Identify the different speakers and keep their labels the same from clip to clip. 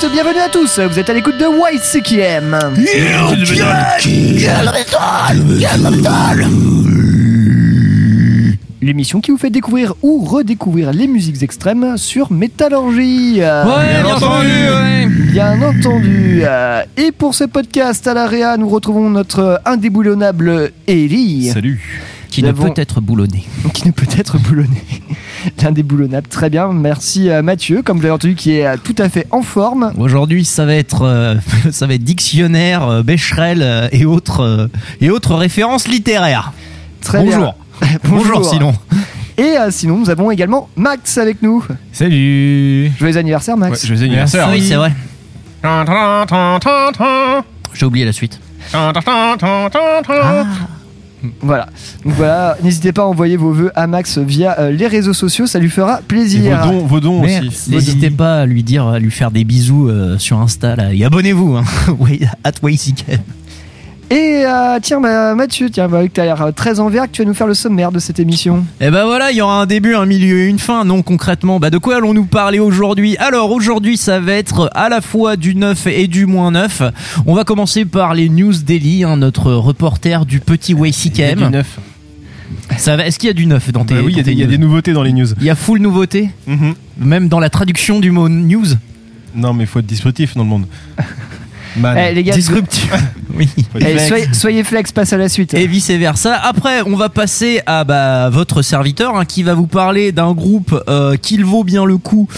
Speaker 1: Bienvenue à toutes, bienvenue à tous. Vous êtes à l'écoute de YCKM. L'émission qui vous fait découvrir ou redécouvrir les musiques extrêmes sur Métallurgie. Euh,
Speaker 2: Ouais, bien entendu, ouais.
Speaker 1: Bien entendu. Euh, Et pour ce podcast à l'AREA, nous retrouvons notre indéboulonnable Ellie.
Speaker 3: Salut.
Speaker 2: Qui
Speaker 1: Nous
Speaker 2: ne
Speaker 1: avons-
Speaker 2: peut être boulonné.
Speaker 1: qui ne peut être boulonné. L'indéboulonnable, très bien. Merci à Mathieu, comme vous l'avez entendu, qui est tout à fait en forme.
Speaker 2: Aujourd'hui, ça va être, euh, ça va être dictionnaire, euh, Becherel euh, et autres, euh, et autres références littéraires.
Speaker 1: Très
Speaker 2: Bonjour.
Speaker 1: bien.
Speaker 2: Bonjour, sinon.
Speaker 1: Et euh, sinon, nous avons également Max avec nous.
Speaker 3: Salut.
Speaker 1: Joyeux anniversaire,
Speaker 3: Ouais,
Speaker 1: Max.
Speaker 3: joyeux anniversaire.
Speaker 2: Oui, c'est vrai. J'ai oublié la suite. Ah.
Speaker 1: Voilà. Donc voilà, n'hésitez pas à envoyer vos vœux à Max via euh, les réseaux sociaux, ça lui fera
Speaker 3: Et
Speaker 1: plaisir.
Speaker 3: vos dons, vos dons
Speaker 2: Merde.
Speaker 3: aussi.
Speaker 2: N'hésitez pas à lui dire, à lui faire des bisous euh, sur Insta là, et abonnez-vous. Hein. Oui, at.
Speaker 1: Et euh, tiens, bah, Mathieu, tiens, bah, tu as l'air euh, très en vert, tu vas nous faire le sommaire de cette émission.
Speaker 2: Et ben voilà, il y aura un début, un milieu et une fin. Non, concrètement, bah de quoi allons-nous parler aujourd'hui? Alors aujourd'hui, ça va être à la fois du neuf et du moins neuf. On va commencer par les news daily, hein, notre reporter du petit
Speaker 3: Il y a du
Speaker 2: YCKM.
Speaker 3: neuf.
Speaker 2: Ça va Est-ce qu'il y a du neuf dans tes
Speaker 3: Bah oui, il y, a
Speaker 2: dans
Speaker 3: des-
Speaker 2: tes
Speaker 3: il y a
Speaker 2: news?
Speaker 3: des nouveautés dans les news.
Speaker 2: Il y a full nouveauté,
Speaker 3: Mhm.
Speaker 2: même dans la traduction du mot news?
Speaker 3: Non, mais il faut être disruptif dans le monde. Man.
Speaker 1: Eh, les gars,
Speaker 2: Disruptif. oui.
Speaker 1: Eh, soyez, soyez flex, passe à la suite.
Speaker 2: Et vice versa. Après, on va passer à bah, votre serviteur hein, qui va vous parler d'un groupe euh, qu'il vaut bien le coup,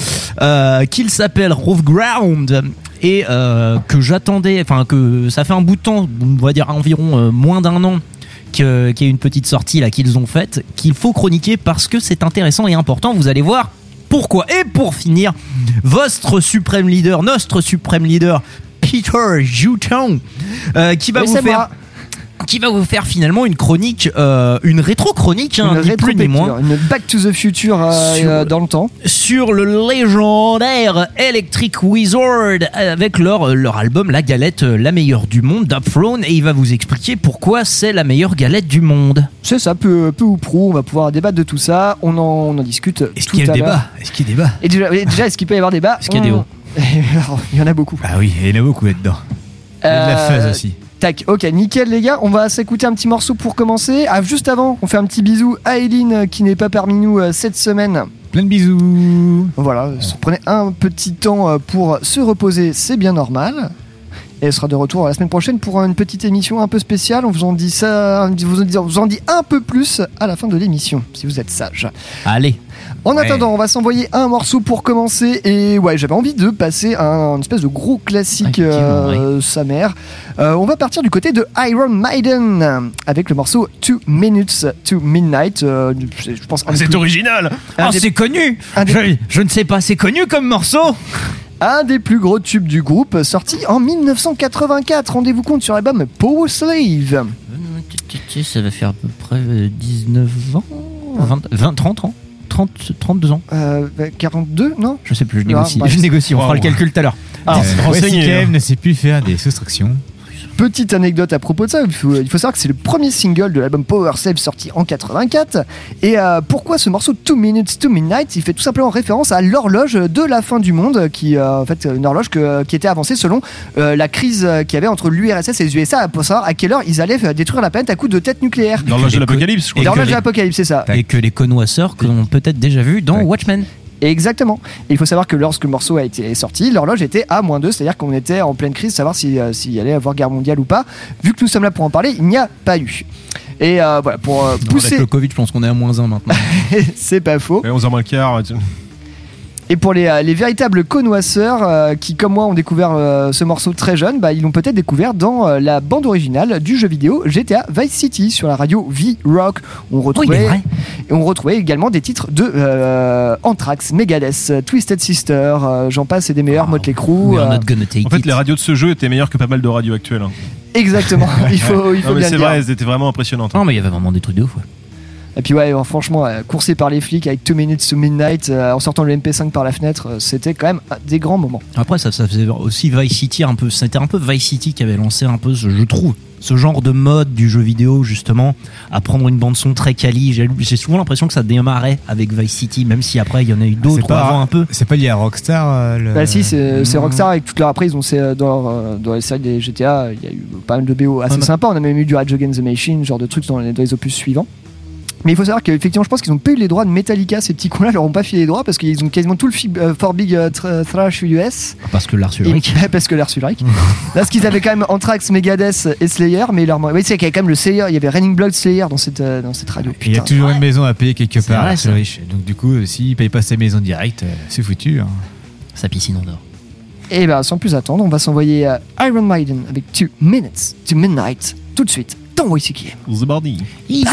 Speaker 2: euh, qu'il s'appelle Rough Ground et euh, que j'attendais, enfin que ça fait un bout de temps, on va dire environ euh, moins d'un an. Qu'il y a une petite sortie là qu'ils ont faite, qu'il faut chroniquer parce que c'est intéressant et important. Vous allez voir pourquoi. Et pour finir, votre suprême leader, notre suprême leader, Peter Jouton, euh, qui va
Speaker 1: Oui,
Speaker 2: vous faire
Speaker 1: moi.
Speaker 2: qui va vous faire finalement une chronique, euh, une rétro-chronique, hein, ni plus ni moins,
Speaker 1: une Back to the Future euh,
Speaker 2: Sur-
Speaker 1: euh, dans le temps.
Speaker 2: sur le légendaire Electric Wizard avec leur, leur album La Galette, la meilleure du monde d'Upthrone et il va vous expliquer pourquoi c'est la meilleure galette du monde.
Speaker 1: C'est ça, peu, peu ou prou, on va pouvoir débattre de tout ça, on en, on en discute
Speaker 2: Est-ce qu'il y a débat Est-ce qu'il y a débat
Speaker 1: Et déjà, est-ce qu'il peut y avoir débat
Speaker 2: Est-ce qu'il y a des hauts
Speaker 1: Il y en a beaucoup.
Speaker 4: Ah oui, il y en a beaucoup là-dedans. Il y a de la
Speaker 1: Euh,
Speaker 4: fuzz aussi.
Speaker 1: Tac, ok, nickel les gars, on va s'écouter un petit morceau pour commencer. Ah, juste avant, on fait un petit bisou à Eileen euh, qui n'est pas parmi nous euh, cette semaine.
Speaker 4: Plein de bisous.
Speaker 1: Voilà, se prenez un petit temps euh, pour se reposer, c'est bien normal. Et elle sera de retour la semaine prochaine pour une petite émission un peu spéciale. On vous en dit ça, on vous en dit, on vous en dit un peu plus à la fin de l'émission, si vous êtes sage.
Speaker 2: Allez,
Speaker 1: En
Speaker 4: Ouais.
Speaker 1: attendant, on va s'envoyer un morceau pour commencer. Et ouais, j'avais envie de passer un, une espèce de gros classique,
Speaker 2: Effectivement,
Speaker 1: euh, sa mère. Euh, on va partir du côté de Iron Maiden avec le morceau Two Minutes to Midnight. euh, je pense des
Speaker 3: C'est original.
Speaker 1: des-
Speaker 2: c'est connu
Speaker 1: des-
Speaker 2: je, je ne sais pas, c'est connu comme morceau
Speaker 1: un des plus gros tubes du groupe, sorti en 1984. Rendez-vous compte sur l'album Power Slave.
Speaker 2: Ça va faire à peu près 19 ans 20, 20 30 ans 30, 32 ans
Speaker 1: Euh, 42, non
Speaker 2: Je sais plus, je
Speaker 1: Ah,
Speaker 2: négocie.
Speaker 1: bref.
Speaker 2: je négocie, on fera le calcul tout à l'heure.
Speaker 4: Ouais,
Speaker 3: renseigné,
Speaker 4: CKM
Speaker 3: hein.
Speaker 4: ne sait plus faire des soustractions.
Speaker 1: Petite anecdote à propos de ça, il faut, il faut savoir que c'est le premier single de l'album Power Slave sorti en 84. Et euh, pourquoi ce morceau Two Minutes to Midnight? Il fait tout simplement référence à l'horloge de la fin du monde, qui euh, en fait une horloge que- qui était avancée selon euh, la crise qu'il y avait entre l'URSS et les USA pour savoir à quelle heure ils allaient détruire la planète à coup de tête nucléaire.
Speaker 3: Dans l'âge de l'apocalypse, je crois.
Speaker 1: L'horloge de l'apocalypse, c'est ça.
Speaker 2: Et que les connoisseurs que l'on peut-être déjà vu dans. Watchmen.
Speaker 1: Exactement. Et il faut savoir que lorsque le morceau a été sorti, l'horloge était à moins 2, c'est-à-dire qu'on était en pleine crise, savoir si, euh, s'il y allait avoir guerre mondiale ou pas. Vu que nous sommes là pour en parler, il n'y a pas eu. Et euh, voilà, pour euh,
Speaker 2: Avec
Speaker 1: pousser,
Speaker 2: le Covid, je pense qu'on est à moins 1 maintenant.
Speaker 1: c'est pas faux.
Speaker 3: Ouais, 11h moins le quart.
Speaker 1: Et pour les, euh, les véritables connoisseurs euh, qui, comme moi, ont découvert euh, ce morceau très jeune, bah, ils l'ont peut-être découvert dans euh, la bande originale du jeu vidéo GTA Vice City sur la radio V-Rock. On retrouvait, et on retrouvait également des titres de euh, Anthrax, Megadeth, Twisted Sister, euh, j'en passe et des meilleurs,
Speaker 2: Oh,
Speaker 1: Motley Crue.
Speaker 2: We are not gonna take
Speaker 3: En fait,
Speaker 2: it.
Speaker 3: les radios de ce jeu étaient meilleures que pas mal de radios actuelles. hein.
Speaker 1: Exactement, il faut, il faut
Speaker 3: Non, mais
Speaker 1: bien
Speaker 3: c'est
Speaker 1: le dire.
Speaker 3: vrai, elles étaient vraiment impressionnantes.
Speaker 2: Non, mais il y avait vraiment des trucs de ouf. ouais.
Speaker 1: Et puis ouais, franchement, euh, coursé par les flics avec 2 minutes to midnight, euh, en sortant le MP5 par la fenêtre, euh, c'était quand même des grands moments.
Speaker 2: Après, ça, ça faisait aussi Vice City un peu. C'était un peu Vice City qui avait lancé un peu, ce, je trouve, ce genre de mode du jeu vidéo, justement, à prendre une bande-son très quali. J'ai souvent l'impression que ça démarrait avec Vice City, même si après, il y en a eu d'autres
Speaker 4: C'est pas-
Speaker 2: avant un peu.
Speaker 4: C'est pas lié à Rockstar euh, le-
Speaker 1: Bah si, c'est
Speaker 4: Mmh.
Speaker 1: Rockstar avec toute leur après, ils ont c'est, dans, dans les séries des GTA, il y a eu pas mal de BO assez
Speaker 2: Ouais,
Speaker 1: sympas. On a même eu du Rage Against the Machine, genre de trucs dans les, dans les opus suivants. Mais il faut savoir qu'effectivement, je pense qu'ils ont pas eu les droits de Metallica, ces petits cons-là, leur ont pas filé les droits parce qu'ils ont quasiment tout le fi- euh, For Big euh, Thr- Thrash US.
Speaker 2: Parce que Lars Ulrich.
Speaker 1: parce que Lars Ulrich. Là, ce qu'ils avaient quand même Anthrax, Megadeth et Slayer, mais leur. Oui, c'est qu'il y avait quand même le Slayer, il y avait Raining Blood Slayer dans cette, euh, dans cette radio.
Speaker 4: Il y a toujours une maison à payer quelque part.
Speaker 2: ça.
Speaker 4: riche. Donc du coup, s'il paye pas sa maison directe, euh, c'est foutu. hein.
Speaker 2: Sa piscine en or.
Speaker 1: Et ben, sans plus attendre, on va s'envoyer à Iron Maiden avec 2 Minutes to Midnight tout de suite dans WCKM.
Speaker 3: The Body.
Speaker 5: Thank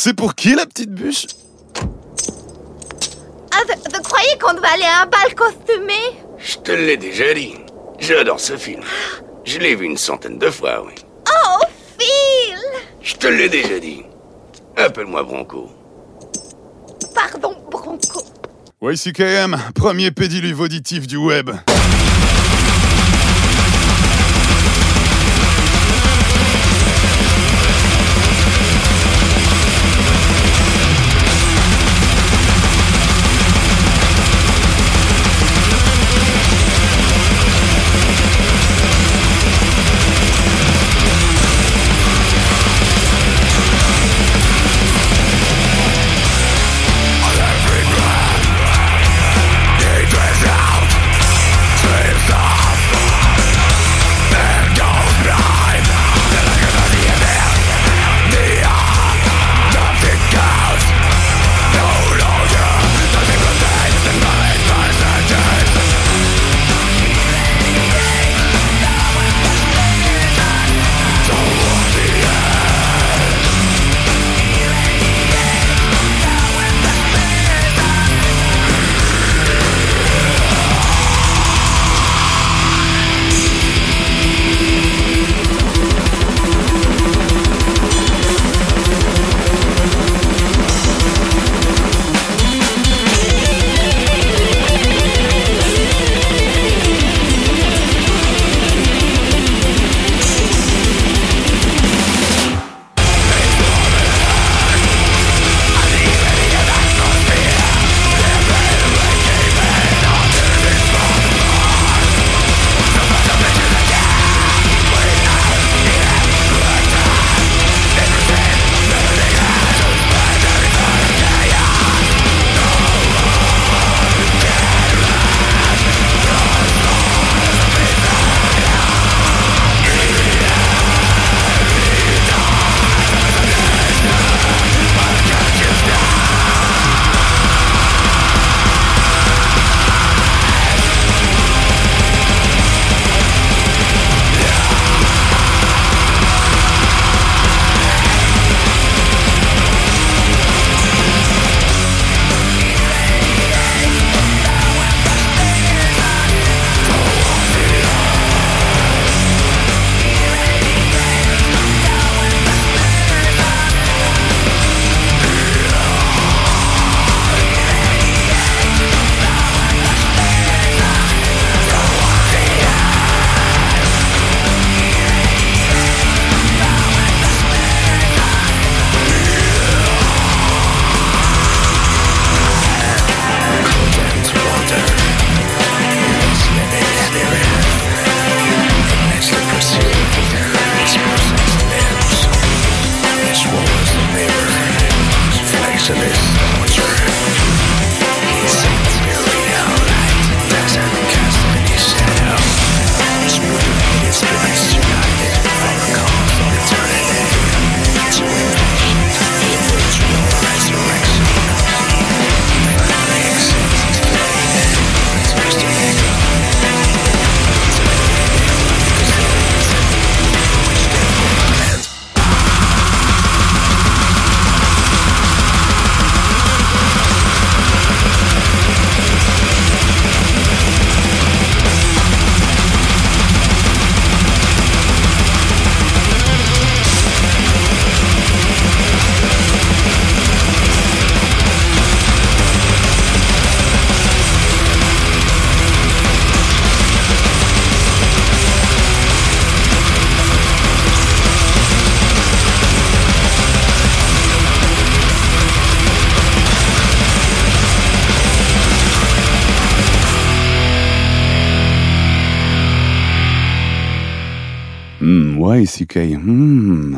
Speaker 6: C'est pour qui la petite bûche?
Speaker 7: Ah, vous, vous croyez qu'on devait aller à un bal costumé?
Speaker 5: Je te l'ai déjà dit. J'adore ce film. Je l'ai vu une centaine de fois, oui.
Speaker 7: Oh, Phil
Speaker 5: Je te l'ai déjà dit. Appelle-moi Bronco.
Speaker 7: Pardon, Bronco.
Speaker 6: YCKM, premier pédiluve auditif du web.
Speaker 8: Ouais, CK. Hmm.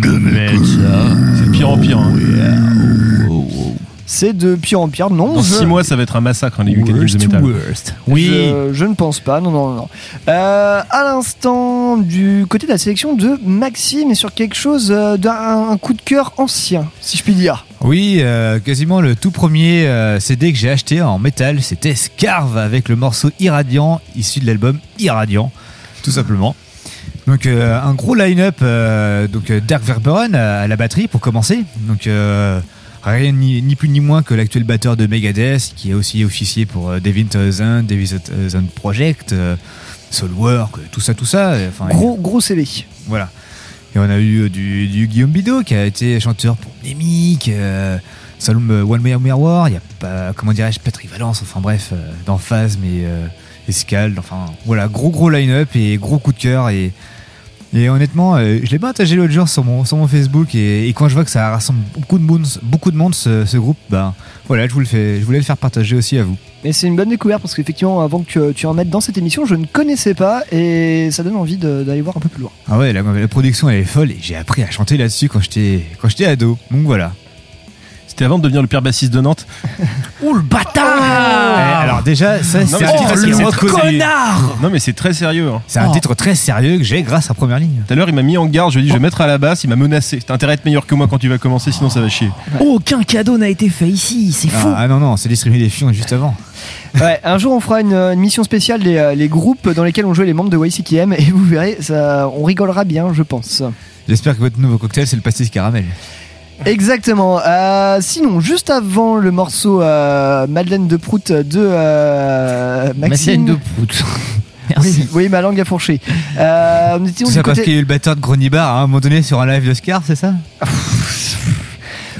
Speaker 3: C'est de pire en pire. hein.
Speaker 1: C'est de pire en pire, non
Speaker 3: Dans
Speaker 1: je-
Speaker 3: 6 mois, ça va être un massacre, hein, les de métal.
Speaker 2: worst. Oui.
Speaker 1: Je, je ne pense pas, non, non, non. Euh, à l'instant, du côté de la sélection de Maxime, et sur quelque chose euh, d'un un coup de cœur ancien, si je puis dire.
Speaker 4: Oui, euh, quasiment le tout premier euh, CD que j'ai acheté en métal, c'était Scarve avec le morceau Irradiant, issu de l'album Irradiant, tout simplement. Donc euh, un gros line-up, euh, donc euh, Dark Verberon à, à la batterie pour commencer. Donc euh, rien ni, ni plus ni moins que l'actuel batteur de Megadeth, qui est aussi officier pour euh, Devin Townsend, Devin Project, euh, Soulwork, tout ça, tout ça. Enfin,
Speaker 1: Gros, gros CV.
Speaker 4: voilà. Et on a eu euh, du, du Guillaume Bidot qui a été chanteur pour Némic, euh, Salom euh, One Way War, il y a pas, comment dirais-je, Patrick Valence, enfin bref, euh, dans Phase, mais euh, Escalde, enfin voilà, gros gros line-up et gros coup de cœur. Et, et honnêtement, euh, je l'ai partagé l'autre jour sur mon, sur mon Facebook et, et quand je vois que ça rassemble beaucoup de monde, beaucoup de monde ce, ce groupe, ben voilà, je, vous le fais, je voulais le faire partager aussi à vous.
Speaker 1: Et c'est une bonne découverte parce qu'effectivement, avant que tu en mettes dans cette émission, je ne connaissais pas et ça donne envie d'aller voir un peu plus loin.
Speaker 4: Ah ouais, la, la production elle est folle et j'ai appris à chanter là-dessus quand j'étais ado. Donc voilà.
Speaker 3: C'était avant de devenir le pire bassiste de Nantes.
Speaker 2: Ouh le bâtard
Speaker 4: Eh, alors déjà, ça c'est
Speaker 3: mais
Speaker 4: un
Speaker 3: c'est-
Speaker 4: titre
Speaker 2: connard
Speaker 3: Non, mais c'est très sérieux. hein.
Speaker 4: C'est un
Speaker 2: Oh.
Speaker 4: titre très sérieux que j'ai grâce à Première Ligne.
Speaker 3: Tout à l'heure, il m'a mis en garde. Je lui ai dit, je vais mettre à la basse. Il m'a menacé. T'as intérêt à être meilleur que moi quand tu vas commencer, sinon ça va chier.
Speaker 2: Aucun cadeau n'a été fait ici, c'est fou.
Speaker 4: Ah, ah non, non, c'est distribué des fions juste avant.
Speaker 1: Ouais, un jour on fera une, une mission spéciale des euh, les groupes dans lesquels ont joué les membres de YCKM et vous verrez, ça, on rigolera bien, je pense.
Speaker 4: J'espère que votre nouveau cocktail c'est le pastis caramel.
Speaker 1: Exactement. Euh, sinon, juste avant le morceau euh, Madeleine de Prout de euh, Maxime.
Speaker 2: Madeleine de Prout. Merci.
Speaker 1: Oui, ma langue a fourché. Euh, on était
Speaker 4: ça parce
Speaker 1: côté-
Speaker 4: qu'il y a eu le batteur de Gronibar à un moment donné sur un live de Scar, c'est ça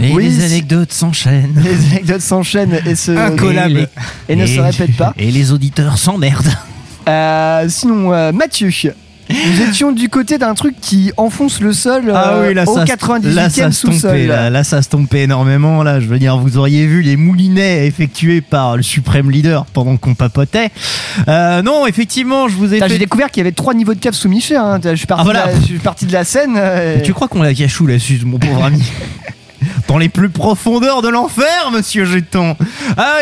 Speaker 2: Et
Speaker 1: Oui,
Speaker 2: les
Speaker 1: c'est-
Speaker 2: anecdotes s'enchaînent.
Speaker 1: Les anecdotes s'enchaînent et, se.
Speaker 2: Et, les-
Speaker 1: et ne se répètent pas.
Speaker 2: Et les auditeurs s'emmerdent.
Speaker 1: Euh, sinon, euh, Mathieu, nous étions du côté d'un truc qui enfonce le sol euh, au 98e
Speaker 2: là, ça se
Speaker 1: sous-sol.
Speaker 2: là, là, ça se tombait énormément. Là, je veux dire, vous auriez vu les moulinets effectués par le suprême leader pendant qu'on papotait. Euh, non, effectivement, je vous ai fait.
Speaker 1: J'ai découvert qu'il y avait trois niveaux de cave sous Michel. hein. Je, suis parti
Speaker 2: Ah, voilà.
Speaker 1: de la, je suis parti de la scène. euh,
Speaker 2: Tu crois qu'on la cachou là-dessus, mon pauvre ami? Dans les plus profondeurs de l'enfer, monsieur Jeton.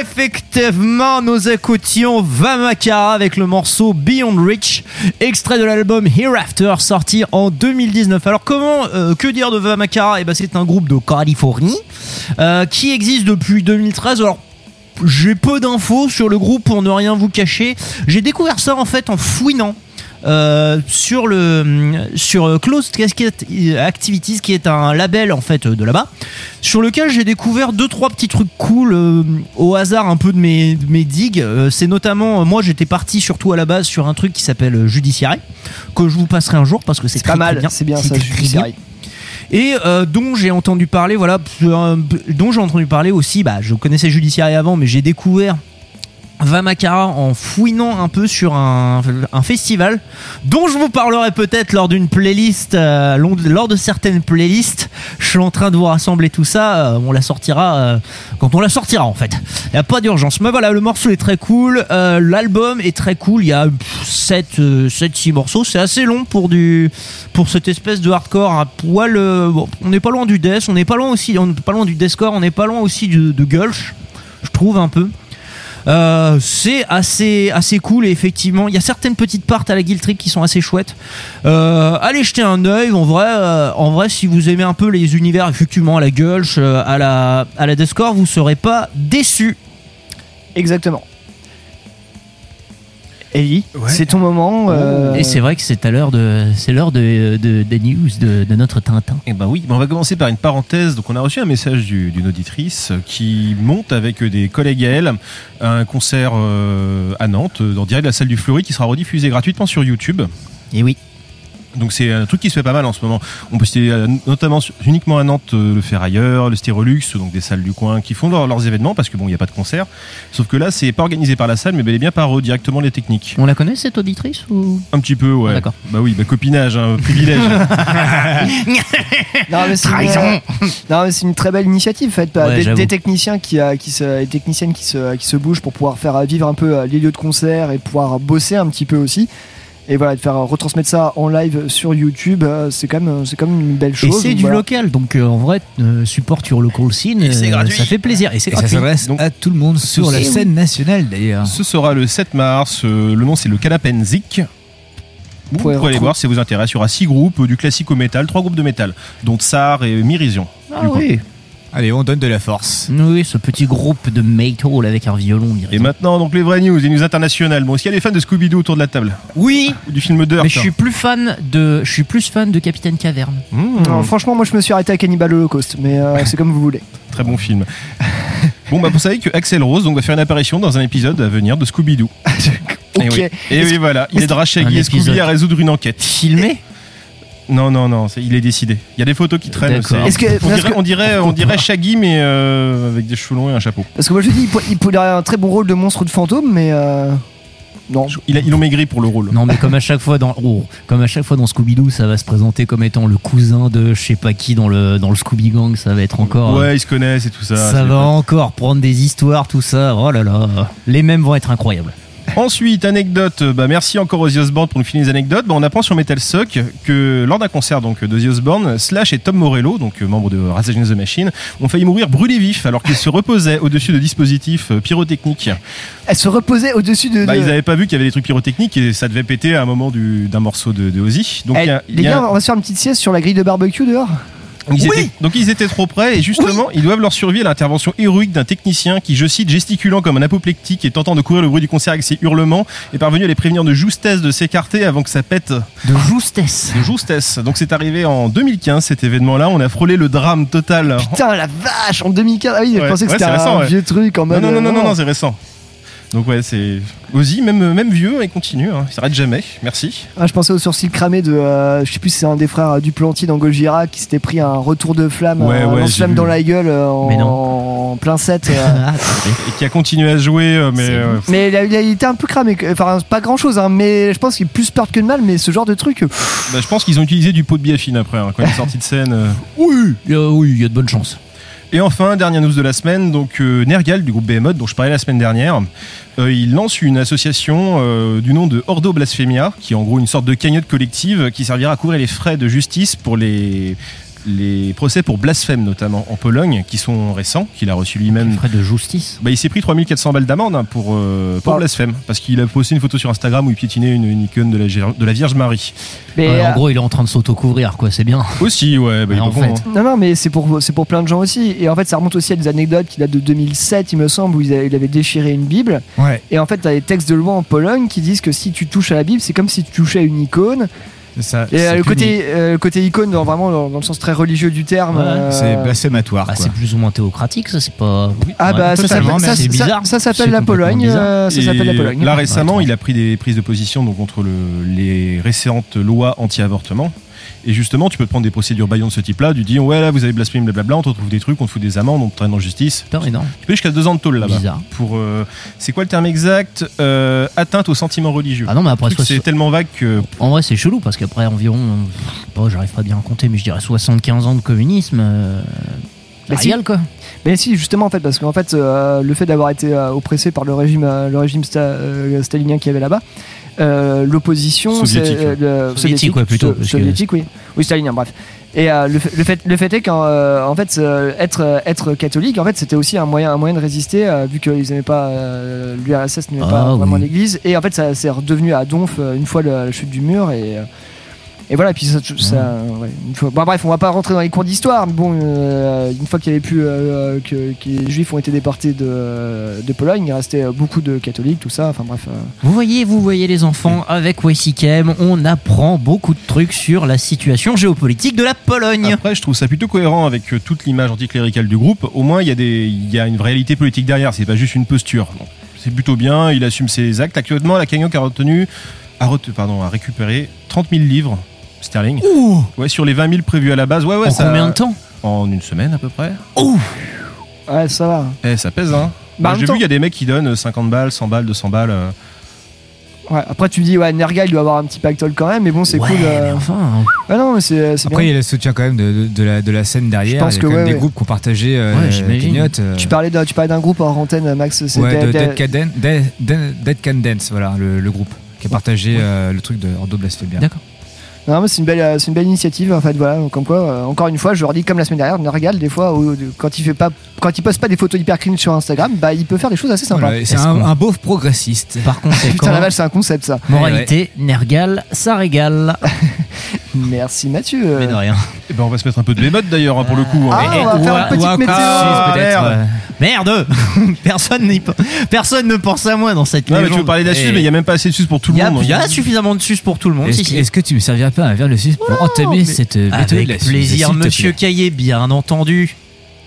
Speaker 2: Effectivement, nous écoutions Vamakara avec le morceau Beyond Reach, extrait de l'album Hereafter, sorti en 2019. Alors, comment, euh, que dire de Vamakara Eh ben, c'est un groupe de Californie euh, qui existe depuis 2013. Alors, j'ai peu d'infos sur le groupe pour ne rien vous cacher. J'ai découvert ça en fait en fouinant. Euh, sur le sur euh, Closed Casket Activities qui est un label en fait euh, de là-bas sur lequel j'ai découvert deux trois petits trucs cool euh, au hasard un peu de mes, de mes digues. Euh, c'est notamment euh, moi j'étais parti surtout à la base sur un truc qui s'appelle euh, Judiciary que je vous passerai un jour parce que c'est
Speaker 1: pas mal, c'est bien ça, sérieux.
Speaker 2: et euh, dont j'ai entendu parler, voilà, euh, dont j'ai entendu parler aussi, bah, je connaissais Judiciary avant, mais j'ai découvert Vamakara en fouinant un peu sur un, festival dont je vous parlerai peut-être lors d'une playlist, euh, lors de certaines playlists. Je suis en train de vous rassembler tout ça. euh, on la sortira euh, quand on la sortira en fait. Il n'y a pas d'urgence. Mais voilà, le morceau est très cool. L'album est très cool. Il y a 7-6 morceaux. C'est assez long pour du pour cette espèce de hardcore à poil. on n'est pas loin du death. On n'est pas loin aussi. On n'est pas loin du deathcore. On n'est pas loin aussi de, de Gulch. Je trouve un peu. Euh, c'est assez assez cool et effectivement il y a certaines petites parts à la Guild Trip qui sont assez chouettes Euh, allez jeter un œil en vrai euh, en vrai si vous aimez un peu les univers effectivement à la Gulch à la à la Deathcore vous serez pas déçus
Speaker 1: Exactement. Ellie, c'est ton moment. euh,
Speaker 2: et c'est vrai que c'est à l'heure de c'est l'heure de, de- des news de, de notre Tintin
Speaker 3: Eh ben oui, on va commencer par une parenthèse. Donc on a reçu un message du- d'une auditrice qui monte avec des collègues à elle un concert euh, à Nantes, dans direct de la salle du Fleury, qui sera rediffusé gratuitement sur YouTube.
Speaker 2: et oui
Speaker 3: Donc c'est un truc qui se fait pas mal en ce moment. On peut citer euh, notamment uniquement à Nantes euh, le Ferrailleur, le Stérolux, donc des salles du coin qui font leur- leurs événements parce que bon, il n'y a pas de concert. Sauf que là, c'est pas organisé par la salle, mais bel et bien par eux directement les techniques.
Speaker 2: On la connaît cette auditrice ou?
Speaker 3: Un petit peu, ouais.
Speaker 2: D'accord.
Speaker 3: Bah oui, bah copinage, hein, privilège.
Speaker 1: Non, mais c'est
Speaker 2: Trahison.
Speaker 1: une, non, mais c'est une très belle initiative faite par
Speaker 2: Ouais,
Speaker 1: des, techniciens qui, euh, qui se, des techniciennes qui se, qui se bougent pour pouvoir faire euh, vivre un peu euh, les lieux de concert et pouvoir bosser un petit peu aussi. Et voilà, de faire retransmettre ça en live sur YouTube, euh, c'est quand même, c'est quand même une belle
Speaker 2: Et
Speaker 1: chose.
Speaker 2: c'est
Speaker 1: Donc
Speaker 2: du
Speaker 1: voilà.
Speaker 2: local, donc euh, en vrai, euh, support your local scene,
Speaker 3: Et c'est
Speaker 2: euh,
Speaker 3: gratuit.
Speaker 2: ça fait plaisir. Et c'est
Speaker 4: Et ça s'adresse
Speaker 3: Donc-
Speaker 4: à tout le monde sur la
Speaker 2: Et
Speaker 4: scène nationale d'ailleurs.
Speaker 3: Ce sera le 7 mars. euh, le nom, c'est le Canapenzik. Vous
Speaker 1: pouvez
Speaker 3: pouvez aller voir si ça vous intéresse. Il y aura six groupes, du classique au métal, trois groupes de métal, dont Tsar et Mirision.
Speaker 2: Ah oui.
Speaker 4: Allez, on donne de la force.
Speaker 2: Oui, ce petit groupe de metal avec un violon.
Speaker 3: Et maintenant, donc les vraies news, les news internationales. Bon, est-ce qu'il y a des fans de Scooby-Doo autour de la table
Speaker 2: Oui,
Speaker 3: Ou du film Dirt
Speaker 2: mais je suis plus fan de, je suis plus fan de Capitaine Caverne.
Speaker 3: Mmh,
Speaker 1: Non, franchement, moi je me suis arrêté à Cannibal Holocaust, mais euh, c'est comme vous voulez.
Speaker 3: Très bon film. bon, bah, vous savez que Axel Rose donc, va faire une apparition dans un épisode à venir de Scooby-Doo.
Speaker 1: Ok.
Speaker 3: Et oui, et oui voilà, il aidera Shaggy et Scooby à résoudre une enquête.
Speaker 2: Filmé
Speaker 3: Non, non, non, il est décidé. Il y a des photos qui traînent.
Speaker 1: Est-ce que-
Speaker 3: on, dirait,
Speaker 1: que-
Speaker 3: on, dirait, on dirait Shaggy, mais euh, avec des cheveux longs et un chapeau.
Speaker 1: Parce que moi je dis, il, il pourrait avoir un très bon rôle de monstre de fantôme, mais euh, non.
Speaker 3: Il a- ils l'ont maigri pour le rôle.
Speaker 2: Non, mais comme à chaque fois dans, oh, comme à chaque fois dans Scooby-Doo, ça va se présenter comme étant le cousin de je sais pas qui dans le dans le Scooby Gang. Ça va être encore. euh,
Speaker 3: Ouais, ils se connaissent et tout ça.
Speaker 2: ça va encore prendre des histoires, tout ça. Oh là là, les mêmes vont être incroyables.
Speaker 3: Ensuite, anecdote, bah merci encore aux Osborne pour nous filer les anecdotes. Bah, on apprend sur Metal Suck que lors d'un concert donc, de The Osborne, Slash et Tom Morello, donc euh, membres de Rage Against the Machine, ont failli mourir brûlés vifs alors qu'ils se reposaient au-dessus de dispositifs euh, pyrotechniques.
Speaker 1: Elle se reposait au-dessus de.
Speaker 3: Bah,
Speaker 1: de-
Speaker 3: ils n'avaient pas vu qu'il y avait des trucs pyrotechniques et ça devait péter à un moment du- d'un morceau de, de Ozzy. Donc,
Speaker 1: Eh,
Speaker 3: y a-
Speaker 1: les
Speaker 3: y a-
Speaker 1: gars, on va se faire une petite sieste sur la grille de barbecue dehors
Speaker 3: Ils
Speaker 2: Oui.
Speaker 3: étaient, donc ils étaient trop près et justement ils doivent leur survie à l'intervention héroïque d'un technicien qui, je cite, gesticulant comme un apoplectique et tentant de couvrir le bruit du concert avec ses hurlements, est parvenu à les prévenir de justesse de s'écarter avant que ça pète
Speaker 2: De justesse.
Speaker 3: de justesse. Donc c'est arrivé en 2015 cet événement-là, on a frôlé le drame total.
Speaker 1: Putain, la vache, en 2015. Ah oui, je
Speaker 3: Ouais,
Speaker 1: pensais que
Speaker 3: ouais,
Speaker 1: c'était un
Speaker 3: récent, ouais.
Speaker 1: vieux truc en mode.
Speaker 3: non, non, non, non, non, c'est récent. Donc ouais, c'est Ozzy, même, même vieux, il continue, hein. il s'arrête jamais. Merci.
Speaker 1: Ah, je pensais au sourcil cramé de. euh, je sais plus si c'est un des frères euh, Duplanty dans Gojira qui s'était pris un retour de flamme,
Speaker 3: Ouais,
Speaker 1: un
Speaker 3: ouais,
Speaker 1: lance-flamme
Speaker 3: j'ai
Speaker 1: dans la gueule euh, en, plein set. euh.
Speaker 2: Ah.
Speaker 3: Et qui a continué à jouer, euh, mais euh,
Speaker 1: mais il, a- il a- il était un peu cramé. Enfin, pas grand chose, mais je pense qu'il est plus peur que de mal. Mais ce genre de truc.
Speaker 3: bah, je pense qu'ils ont utilisé du pot de biafine après, hein, quand il est sorti de scène. euh.
Speaker 2: Oui, euh, oui, il y a de bonnes chances.
Speaker 3: Et enfin, dernière news de la semaine, donc euh, Nergal du groupe Behemoth, dont je parlais la semaine dernière, euh, il lance une association euh, du nom de Ordo Blasphemia, qui est en gros une sorte de cagnotte collective qui servira à couvrir les frais de justice pour les les procès pour blasphème notamment en Pologne qui sont récents qu'il a reçu lui-même
Speaker 2: Frais de justice.
Speaker 3: bah, il s'est pris 3400 balles d'amende hein, pour, euh, pour
Speaker 1: Ah.
Speaker 3: blasphème parce qu'il a posté une photo sur Instagram où il piétinait une, une icône de la, de la Vierge Marie
Speaker 1: Mais
Speaker 2: Ouais,
Speaker 1: euh,
Speaker 2: en gros, il est en train de s'auto-couvrir, quoi. C'est bien.
Speaker 3: aussi ouais, bah, il est
Speaker 2: en fait.
Speaker 3: hein.
Speaker 1: Non, non, mais c'est pour, c'est pour plein de gens aussi. Et en fait, ça remonte aussi à des anecdotes qui datent de 2007, il me semble, où il avait, déchiré une Bible.
Speaker 4: Ouais,
Speaker 1: Et en fait, t'as des textes de loi en Pologne qui disent que si tu touches à la Bible, c'est comme si tu touchais à une icône.
Speaker 4: Ça.
Speaker 1: Et euh, le, côté, euh, le côté icône, dans, vraiment dans, dans le sens très religieux du terme.
Speaker 2: Ouais,
Speaker 1: euh,
Speaker 4: C'est blasphématoire.
Speaker 2: Bah, c'est plus ou moins théocratique, ça, c'est pas.
Speaker 1: Ah
Speaker 2: Ouais,
Speaker 1: bah ça s'appelle ça, ça- ça la Pologne. euh, ça la.
Speaker 3: Là récemment,
Speaker 2: Ouais,
Speaker 3: il a pris des prises de position donc, contre le- les récentes lois anti-avortement. Et justement, tu peux te prendre des procédures baillons de ce type-là. Tu dis, ouais, là, vous avez blasphémé, blablabla, on te retrouve des trucs, on te fout des amendes, on te traîne en justice.
Speaker 2: Putain, énorme.
Speaker 3: Tu peux jusqu'à deux ans de tôle là-bas.
Speaker 2: Bizarre.
Speaker 3: Pour, euh, c'est quoi le terme exact Euh, Atteinte au sentiment religieux.
Speaker 2: Ah non, mais après,
Speaker 3: c'est tellement vague que.
Speaker 2: en vrai, c'est chelou parce qu'après environ, pas, j'arrive pas bien à compter, mais je dirais 75 ans de communisme. Euh,
Speaker 1: Bah, si.
Speaker 2: quoi.
Speaker 1: Mais si, justement, en fait, parce qu'en fait, euh, le fait d'avoir été euh, oppressé par le régime, euh, le régime sta- euh, stalinien qu'il y avait là-bas, euh, l'opposition
Speaker 3: Soviétique,
Speaker 1: euh, le-
Speaker 2: Soviétique, ouais, plutôt,
Speaker 1: so-
Speaker 2: parce que-
Speaker 1: soviétique, oui, oui, stalinien, bref. Et euh, le, fait, le fait, le fait est qu'en euh, en fait, euh, être être catholique, en fait, c'était aussi un moyen, un moyen de résister, vu qu'ils n'aimaient pas l'URSS n'aimait
Speaker 2: Ah,
Speaker 1: pas vraiment
Speaker 2: oui.
Speaker 1: l'Église. Et en fait, ça c'est redevenu à Donf une fois le- la chute du mur et et voilà, puis ça, ça- ouais, une fois- bon, bref, on va pas rentrer dans les cours d'histoire, mais bon, euh, une fois qu'il y avait plus euh, que, que les juifs ont été déportés de, de Pologne, il restait euh, beaucoup de catholiques, tout ça, enfin bref. euh.
Speaker 2: Vous voyez, vous voyez les enfants, avec Wesikem, on apprend beaucoup de trucs sur la situation géopolitique de la Pologne.
Speaker 3: Après, je trouve ça plutôt cohérent avec euh, toute l'image anticléricale du groupe. Au moins, il y, a des- il y a une réalité politique derrière, c'est pas juste une posture. C'est plutôt bien, il assume ses actes. Actuellement, la cagnotte a retenu, a, ret- pardon, a récupéré 30 000 livres sterling.
Speaker 2: Ouh
Speaker 3: Ouais, sur les 20 000 prévus à la base. Ouais, ouais,
Speaker 2: En
Speaker 3: ça-
Speaker 2: combien de temps
Speaker 3: En une semaine à peu près.
Speaker 1: Ouais, ça va.
Speaker 3: Eh, ça pèse, hein.
Speaker 1: Bah,
Speaker 3: J'ai vu,
Speaker 1: temps-
Speaker 3: il y a des mecs qui donnent 50 balles, 100 balles, 200 balles. euh.
Speaker 1: Ouais, après, tu me dis, ouais, Nergal, il doit avoir un petit pactole quand même, mais bon, c'est
Speaker 2: Ouais,
Speaker 1: cool. euh.
Speaker 2: mais enfin.
Speaker 1: Ouais, non, mais c'est
Speaker 4: Après, il y a le soutien quand même de, de- de la, de la scène derrière.
Speaker 1: Je pense
Speaker 4: il y a
Speaker 1: que
Speaker 4: quand même
Speaker 1: ouais,
Speaker 4: des
Speaker 1: ouais.
Speaker 4: groupes qui ont partagé euh, euh,
Speaker 1: Tu parlais d'un tu parlais d'un groupe en antenne, Max. c'est
Speaker 4: ouais, de
Speaker 1: Dead-
Speaker 4: Dead Can Dan- Dead- Dead- Dead Can Dance, voilà, le, le groupe qui a partagé euh, le truc de Ordo Blasphemia.
Speaker 2: D'accord.
Speaker 1: Non, mais c'est une belle, c'est une belle initiative. En fait, voilà. Comme quoi, euh, encore une fois, je leur dis comme la semaine dernière, Nergal, des fois, où- quand il fait pas, quand il poste pas des photos hyper cringe sur Instagram, bah, il peut faire des choses assez sympas.
Speaker 4: Voilà, et c'est un, un beauf progressiste.
Speaker 2: Par conséquent,
Speaker 1: Putain, la vache, c'est un concept, ça.
Speaker 2: moralité, Nergal, ça régale.
Speaker 1: Merci, Mathieu.
Speaker 2: Mais de rien.
Speaker 3: Eh ben, on va se mettre un peu de bémode d'ailleurs, hein, pour le coup.
Speaker 1: Ah,
Speaker 3: hein.
Speaker 1: on va
Speaker 2: ou
Speaker 1: faire
Speaker 2: un-
Speaker 1: une petite météo.
Speaker 2: peut-être,
Speaker 3: Merde.
Speaker 2: ouais. Merde personne, ne pense à moi dans cette
Speaker 3: Non, mais tu veux parler d'assus,
Speaker 2: Et
Speaker 3: mais il n'y a même pas assez de sus pour tout le
Speaker 2: y a,
Speaker 3: monde.
Speaker 2: il y a suffisamment de sus pour tout le monde.
Speaker 4: Est-ce
Speaker 2: si,
Speaker 4: que,
Speaker 2: si.
Speaker 4: est-ce que tu me servirais pas un verre de suce pour entamer cette euh, méthode
Speaker 2: Avec
Speaker 4: de la suce,
Speaker 2: plaisir, monsieur Caillé, bien entendu.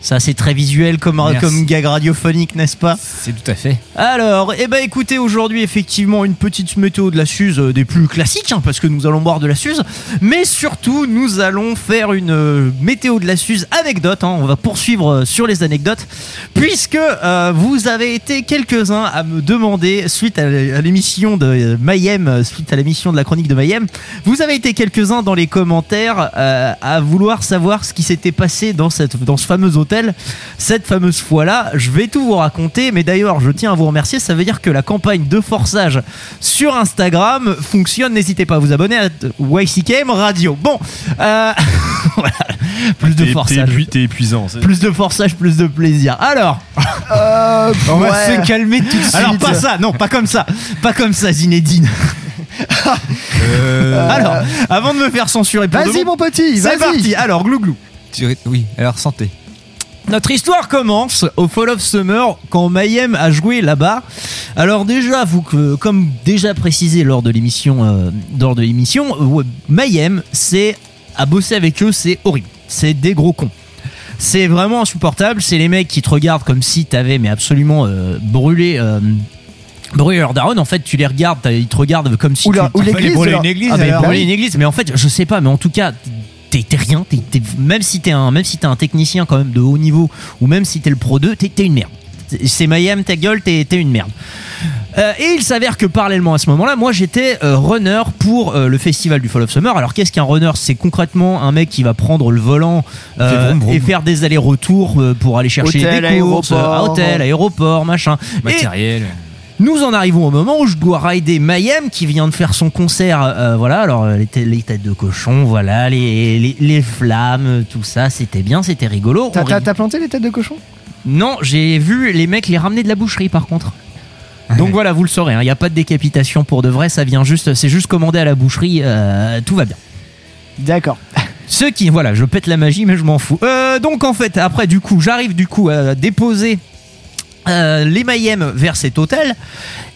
Speaker 2: Ça, c'est très visuel comme,
Speaker 4: Merci.
Speaker 2: comme gag radiophonique, n'est-ce pas
Speaker 4: C'est tout à fait.
Speaker 2: Alors, eh ben écoutez, aujourd'hui effectivement une petite météo de la Suze euh, des plus classiques, hein, parce que nous allons boire de la Suze, mais surtout nous allons faire une euh, météo de la Suze anecdote. hein. on va poursuivre euh, sur les anecdotes, puisque vous avez été quelques-uns à me demander suite à l'émission de Mayhem, suite à l'émission de la chronique de Mayhem, vous avez été quelques-uns dans les commentaires à vouloir savoir ce qui s'était passé dans cette dans ce fameux hôtel cette fameuse fois-là. Je vais tout vous raconter, mais d'ailleurs, je tiens à vous remercier. Ça veut dire que la campagne de forçage sur Instagram fonctionne. N'hésitez pas à vous abonner à YCKM Radio. Bon, euh, voilà. plus de forçage.
Speaker 3: épui- t'es épuisant. c'est-
Speaker 2: Plus de forçage, plus de plaisir. Alors,
Speaker 1: Euh,
Speaker 2: on va se calmer tout de suite. Alors, pas ça, non, pas comme ça. Pas comme ça, Zinedine. Alors, avant de me faire censurer
Speaker 1: Vas-y, mon petit,
Speaker 2: c'est
Speaker 1: vas-y.
Speaker 2: parti. Alors, glouglou.
Speaker 4: Oui, alors santé.
Speaker 2: Notre histoire commence au Fall of Summer quand Mayhem a joué là-bas. Alors déjà, vous comme déjà précisé lors de l'émission, euh, lors de l'émission, euh, Mayhem, c'est à bosser avec eux, c'est horrible. C'est des gros cons. C'est vraiment insupportable. C'est les mecs qui te regardent comme si t'avais mais absolument euh, brûlé. brûlé leur daronne, en fait, tu les regardes, ils te regardent comme si
Speaker 1: Ou
Speaker 2: tu,
Speaker 1: la- ou
Speaker 2: tu-
Speaker 1: l'église,
Speaker 4: brûler
Speaker 1: alors.
Speaker 4: une église,
Speaker 2: ah, brûler une église, mais en fait, je sais pas, mais en tout cas, t'es rien, même si t'es un, même si un technicien quand même de haut niveau, ou même si t'es le pro 2, t'es une merde. C'est Mayhem, ta gueule, t'es une merde. Euh, et il s'avère que parallèlement à ce moment-là, moi j'étais euh, runner pour euh, le festival du Fall of Summer. Alors qu'est-ce qu'un runner? C'est concrètement un mec qui va prendre le volant
Speaker 4: Fait vroom, vroom.
Speaker 2: et faire des allers-retours pour aller chercher
Speaker 1: Hôtel,
Speaker 2: des courses,
Speaker 1: aéroport.
Speaker 2: à hôtel, aéroport, machin. Et
Speaker 4: Matériel.
Speaker 2: Nous en arrivons au moment où je dois rider Mayhem qui vient de faire son concert. euh, voilà, alors euh, les, tê- les têtes de cochon, voilà, les, les, les flammes, tout ça, c'était bien, c'était rigolo.
Speaker 1: T'as- planté les têtes de cochon?
Speaker 2: Non, j'ai vu les mecs les ramener de la boucherie par contre. Donc voilà, vous le saurez, il n'y a pas de décapitation pour de vrai, ça vient juste, c'est juste commandé à la boucherie, euh, tout va bien.
Speaker 1: D'accord.
Speaker 2: Ceux qui, voilà, je pète la magie, mais je m'en fous. Euh, donc en fait, après du coup, j'arrive du coup à déposer euh, les Mayhem vers cet hôtel.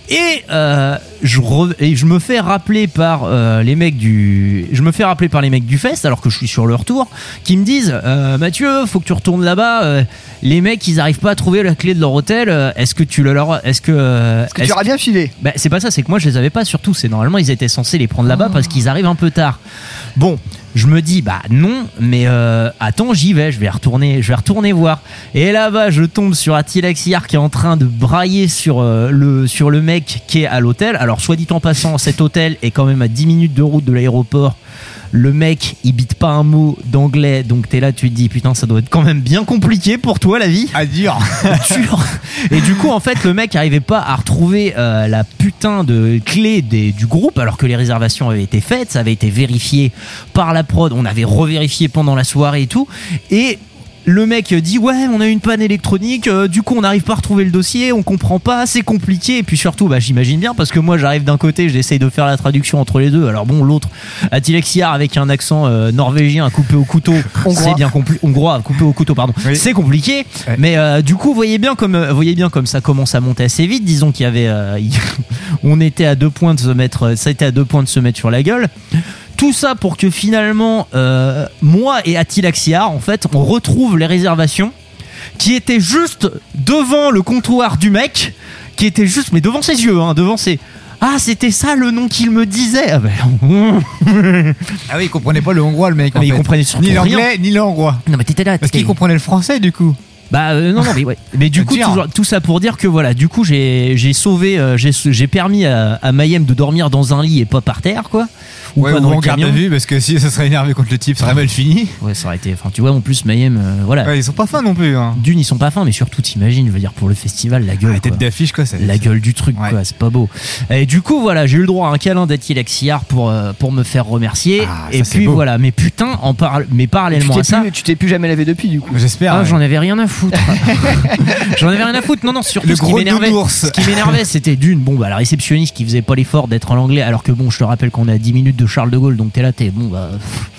Speaker 2: Et, euh, je re- et je me fais rappeler par euh, les mecs du je me fais rappeler par les mecs du fest alors que je suis sur leur tour qui me disent Mathieu faut que tu retournes là-bas les mecs ils arrivent pas à trouver la clé de leur hôtel est-ce que tu le leur est-ce que
Speaker 1: Est-ce que
Speaker 2: est-ce
Speaker 1: tu auras bien filé?
Speaker 2: Bah, c'est pas ça, c'est que moi je les avais pas surtout. C'est normalement ils étaient censés les prendre là-bas parce qu'ils arrivent un peu tard. Bon, je me dis bah non, mais euh, attends j'y vais, je vais retourner, je vais retourner voir. Et là-bas je tombe sur Atilaxiar qui est en train de brailler sur euh, le sur le mec qui est à l'hôtel. Alors soit dit en passant, cet hôtel est quand même à 10 minutes de route de l'aéroport. Le mec, il bite pas un mot d'anglais, donc t'es là, tu te dis putain, ça doit être quand même bien compliqué pour toi la vie
Speaker 4: À dire.
Speaker 2: dur. Et du coup, en fait, le mec arrivait pas à retrouver euh, la putain de clé des- du groupe, alors que les réservations avaient été faites, ça avait été vérifié par la prod, on avait revérifié pendant la soirée et tout. Et le mec dit ouais on a une panne électronique euh, du coup on n'arrive pas à retrouver le dossier on comprend pas c'est compliqué et puis surtout bah j'imagine bien parce que moi j'arrive d'un côté j'essaye de faire la traduction entre les deux alors bon l'autre Atilexiar avec un accent euh, norvégien coupé au couteau? C'est bien compli- hongrois coupé au couteau pardon
Speaker 4: Oui.
Speaker 2: c'est compliqué
Speaker 4: Ouais.
Speaker 2: mais euh, du coup, voyez bien comme voyez bien comme ça commence à monter assez vite. Disons qu'il y avait, on était à deux points de se mettre, ça était à deux points de se mettre sur la gueule. Tout ça pour que finalement, euh, moi et Atilaxiar, en fait, on retrouve les réservations qui étaient juste devant le comptoir du mec, qui était juste, mais devant ses yeux, hein, devant ses. Ah, c'était ça le nom qu'il me disait. Ah, ben,
Speaker 4: Ah oui, il comprenait pas le hongrois, le mec. en
Speaker 2: Mais il
Speaker 4: fait.
Speaker 2: comprenait surtout
Speaker 4: ni l'anglais, ni le hongrois.
Speaker 2: non, mais t'étais là.
Speaker 4: Parce qu'il comprenait le français, du coup.
Speaker 2: Bah euh, non non mais ouais. Mais du
Speaker 4: Faut
Speaker 2: coup toujours- tout ça pour dire que voilà du coup j'ai j'ai sauvé euh, j'ai j'ai permis à, à Mayhem de dormir dans un lit et pas par terre quoi ou
Speaker 4: Ouais,
Speaker 2: pas
Speaker 4: ou
Speaker 2: dans
Speaker 4: en
Speaker 2: le
Speaker 4: garde
Speaker 2: camion.
Speaker 4: à vue, parce que si ça serait énervé contre le type, ça serait mal fini.
Speaker 2: Ouais ça aurait été enfin tu vois en plus Mayhem euh, voilà
Speaker 4: Ouais, ils sont pas fins non plus. Hein.
Speaker 2: d'une ils sont pas fins mais surtout t'imagines je veux dire pour le festival la gueule
Speaker 4: Ah,
Speaker 2: quoi.
Speaker 4: tête d'affiche, quoi. ça-
Speaker 2: la gueule du truc
Speaker 4: Ouais.
Speaker 2: quoi c'est pas beau et du coup voilà j'ai eu le droit à un câlin d'Atil Axiar pour euh, pour me faire remercier
Speaker 4: Ah,
Speaker 2: et
Speaker 4: ça,
Speaker 2: puis
Speaker 4: beau.
Speaker 2: voilà mais putain en parle mais parallèlement à ça
Speaker 1: plus, tu t'es plus jamais lavé depuis du coup.
Speaker 4: J'espère.
Speaker 2: Ah,
Speaker 4: ouais.
Speaker 2: j'en avais rien à foutre. j'en avais rien à foutre. Non, non, surtout
Speaker 4: Le
Speaker 2: ce qui
Speaker 4: gros
Speaker 2: m'énervait. Ce qui m'énervait, c'était d'une, bon, bah, la réceptionniste qui faisait pas l'effort d'être en anglais, alors que bon, je te rappelle qu'on est à 10 minutes de Charles de Gaulle, donc t'es là, t'es, bon, bah, pff,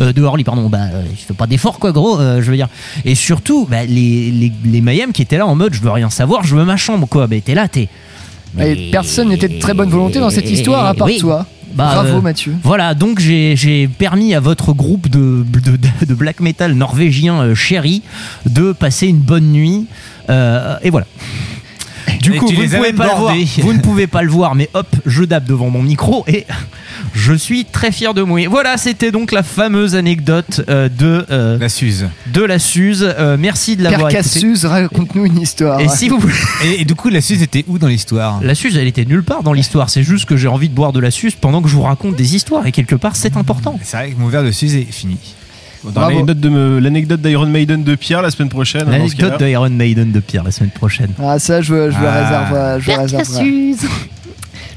Speaker 2: euh, de Orly, pardon, bah, euh, je fais pas d'effort, quoi, gros, euh, je veux dire. Et surtout, bah, les, les, les Mayhem qui étaient là en mode, je veux rien savoir, je veux ma chambre, quoi. Bah, t'es là, t'es.
Speaker 1: Et personne n'était de très bonne volonté dans cette histoire à part
Speaker 2: Oui.
Speaker 1: toi.
Speaker 2: Bah,
Speaker 1: Bravo
Speaker 2: euh,
Speaker 1: Mathieu.
Speaker 2: Voilà, donc j'ai permis à votre groupe de, de, de- de black metal norvégien euh, chéri de passer une bonne nuit. Euh, et voilà. Du coup, vous ne, pouvez pas le voir, vous ne pouvez pas le voir, mais hop, je dappe devant mon micro et je suis très fier de moi. Voilà, c'était donc la fameuse anecdote euh, de, euh,
Speaker 4: La Suze.
Speaker 2: de la Suze. Euh, merci de l'avoir écouté.
Speaker 1: Raconte-nous une histoire.
Speaker 2: Et si vous voulez.
Speaker 4: Et, et du coup, la Suze était où dans l'histoire?
Speaker 2: La Suze, elle était nulle part dans l'histoire. C'est juste que j'ai envie de boire de la Suze pendant que je vous raconte des histoires. Et quelque part, c'est important.
Speaker 4: C'est vrai que mon verre de Suze est fini.
Speaker 3: Dans
Speaker 1: Bravo.
Speaker 3: l'anecdote de me- l'anecdote d'Iron Maiden de Pierre la semaine prochaine. hein,
Speaker 2: L'anecdote
Speaker 3: cas-là.
Speaker 2: de Iron Maiden de Pierre la semaine prochaine.
Speaker 1: Ah ça je, je le
Speaker 4: Ah.
Speaker 1: réserve. euh, Je le réserverai.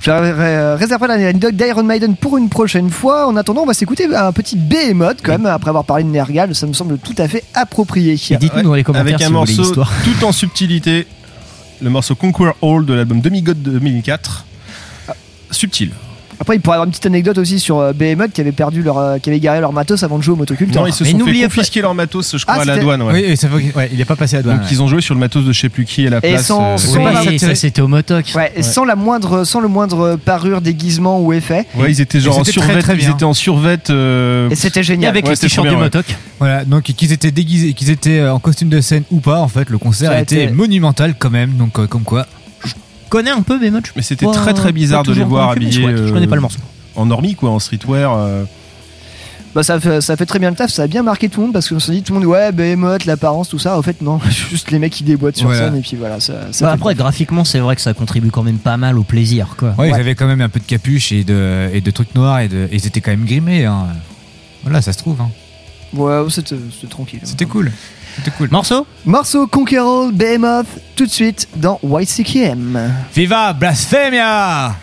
Speaker 1: Je ré- réserverai l'anecdote d'Iron Maiden pour une prochaine fois. En attendant, on va s'écouter un petit Behemoth quand même, après avoir parlé de Nergal. Ça me semble tout à fait approprié.
Speaker 2: Et dites-nous dans les commentaires
Speaker 3: Avec
Speaker 2: si
Speaker 3: un
Speaker 2: vous voulez
Speaker 3: morceau tout en subtilité, le morceau Conquer All de l'album Demigod 2004.
Speaker 2: Ah.
Speaker 3: Subtil.
Speaker 1: Après, il pourrait y avoir une petite anecdote aussi sur euh, Behemoth qui avait perdu leur, euh, qui avait garé leur matos avant de jouer au motoculteur.
Speaker 3: Non, ils se
Speaker 2: Mais
Speaker 3: sont fait
Speaker 2: n'oubliez pas-
Speaker 3: confisquer leur matos, je crois,
Speaker 1: Ah,
Speaker 3: à la douane. Ouais.
Speaker 4: Oui, oui, ça fait- ouais, il est pas passé à la douane.
Speaker 3: Donc ils ont joué sur le matos de je sais plus qui à la
Speaker 1: Et
Speaker 3: place.
Speaker 1: sans-
Speaker 3: euh,
Speaker 1: sans
Speaker 3: ouais.
Speaker 1: la-
Speaker 2: Oui, ça c'était au motoc.
Speaker 1: Ouais, et sans la moindre, sans le moindre parure, déguisement ou effet.
Speaker 3: Ouais, ils étaient genre
Speaker 4: Et
Speaker 3: en
Speaker 4: très
Speaker 3: Ils étaient en survêt. euh,
Speaker 1: Et c'était
Speaker 2: Et
Speaker 1: génial.
Speaker 2: avec
Speaker 3: Ouais,
Speaker 2: les t-shirts du motoc.
Speaker 4: Voilà, donc qu'ils étaient déguisés, qu'ils étaient en costume de scène ou pas, en fait, le concert
Speaker 1: a
Speaker 4: été monumental quand même. Donc, comme quoi.
Speaker 2: Connais un peu Behemoth
Speaker 3: Mais c'était très très bizarre de les voir habillés
Speaker 2: Je
Speaker 3: euh,
Speaker 2: connais pas le morceau.
Speaker 3: en normie quoi, en streetwear. euh.
Speaker 1: Bah, ça, fait, ça fait très bien le taf, ça a bien marqué tout le monde parce qu'on se dit tout le monde, ouais, Behemoth, l'apparence, tout ça. En fait, non, juste les mecs qui déboîtent sur
Speaker 4: Voilà.
Speaker 1: scène et puis voilà. Ça, ça
Speaker 2: Bah, après, graphiquement, c'est vrai que ça contribue quand même pas mal au plaisir. Quoi.
Speaker 4: Ouais, ils avaient quand même un peu de capuche et de, et de trucs noirs et, de, et ils étaient quand même grimés. hein. Voilà, ça se trouve. hein.
Speaker 1: Ouais, c'était c'était tranquille.
Speaker 4: C'était cool. C'était cool.
Speaker 2: Morceau
Speaker 1: Morceau Conquer All, Behemoth, tout de suite dans YCKM.
Speaker 4: Viva Blasphemia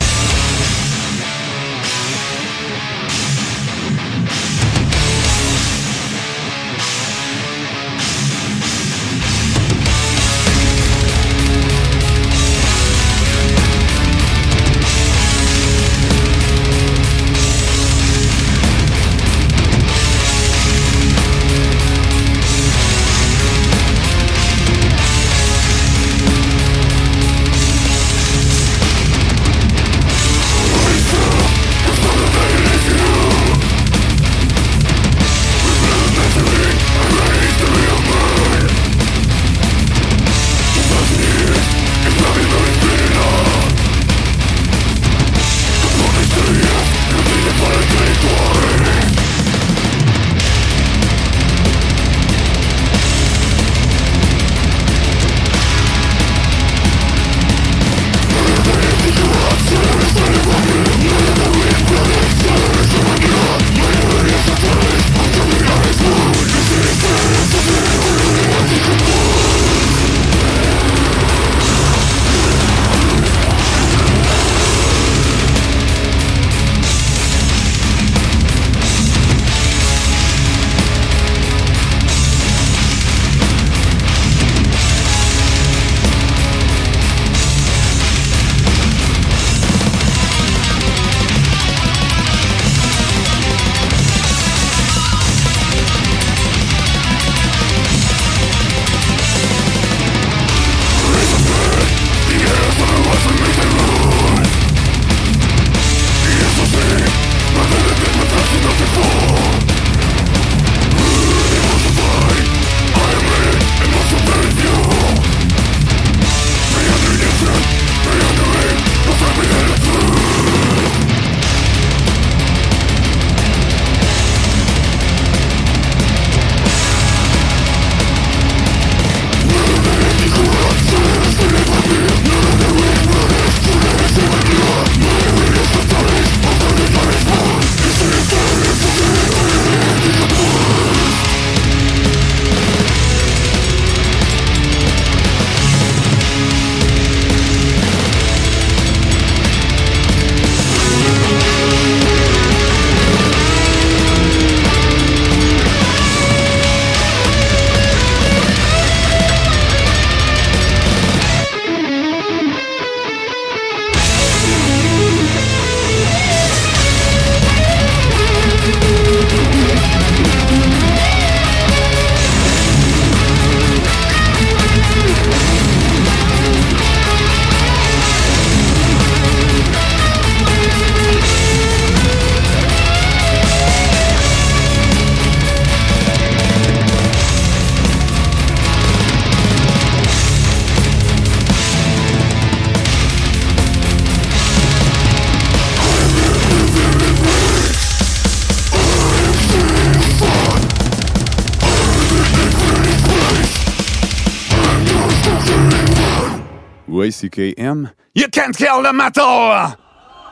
Speaker 8: Kill the metal!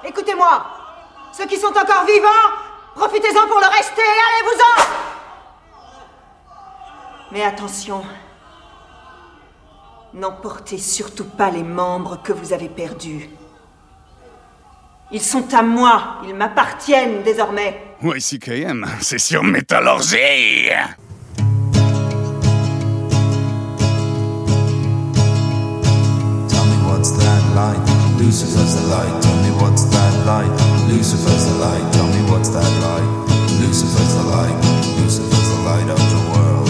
Speaker 9: Écoutez-moi Ceux qui sont encore vivants, profitez-en pour le rester, allez-vous-en Mais attention, n'emportez surtout pas les membres que vous avez perdus. Ils sont à moi, ils m'appartiennent désormais.
Speaker 8: YCKM, c'est sur Métallurgie!
Speaker 10: Lucifer's the light. Tell me what's that light? Lucifer's the light. Tell me what's that light? Lucifer's the light. Lucifer's the light of the world.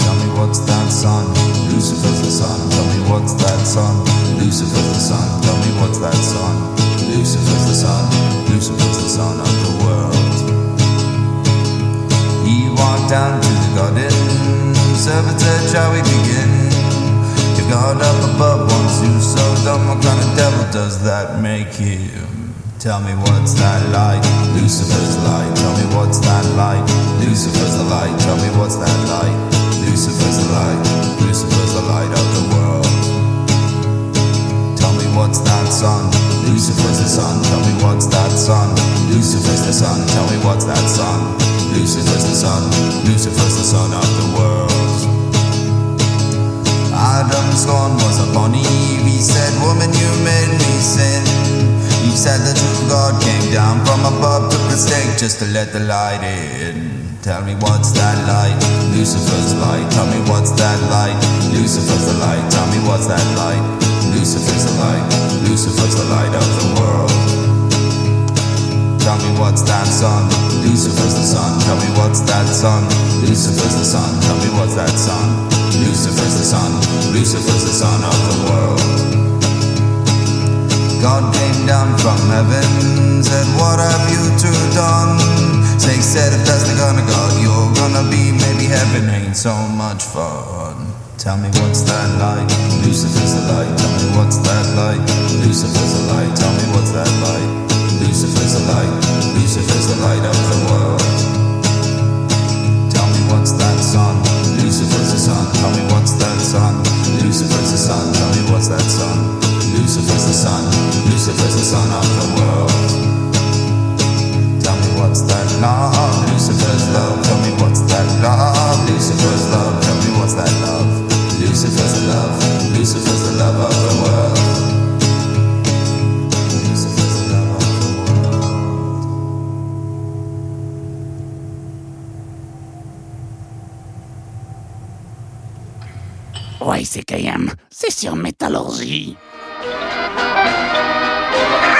Speaker 10: Tell me what's that sun? Lucifer's the sun. Tell me what's that sun? Lucifer's the sun. Tell me what's that sun? Lucifer's the sun. Lucifer's the sun of the world. He walked down to the garden. Servant said, Shall we begin? God up above wants you so dumb, what kind of devil does that make him? Tell me what's that light? Lucifer's light. Tell me what's that light? Lucifer's the light. Tell me what's that light? Lucifer's the light. Lucifer's the light of the world. Tell me what's that sun? Lucifer's the sun. Tell me what's that sun? Lucifer's the sun. Tell me what's that sun? Lucifer's the sun. Lucifer's the sun of the world. Adam's scorn was upon Eve. He said, Woman, you made me sin. Eve said the true God came down from above, the stake just to let the light in. Tell me what's that light? Lucifer's light. Tell me what's that light? Lucifer's the light. Tell me what's that light? Lucifer's the light. Lucifer's the light of the world. Tell me what's that sun? Lucifer's the sun. Tell me what's that sun? Lucifer's the sun. Tell me what's that sun? Lucifer's the sun. Lucifer's the sun of the world. God came down from heaven, said, What have you two done? Snake said, If that's the kind of God you're gonna be, maybe heaven ain't so much fun. Tell me what's that light? Lucifer's the light. Tell me what's that light? Lucifer's the light. Tell me what's that light? Lucifer's the light. Lucifer's the light of the world. Tell me what's that sun? Lucifer's the sun. Tell me what's that sun? Lucifer's the sun. Tell me what's that sun? Lucifer's the sun. Lucifer's the sun of the world. Tell me what's that love? Lucifer's love. Tell me what's that love? Lucifer's love. Tell me what's that love? Lucifer's the love. Lucifer's the love of the world.
Speaker 11: YCKM, c'est sur Métallurgie.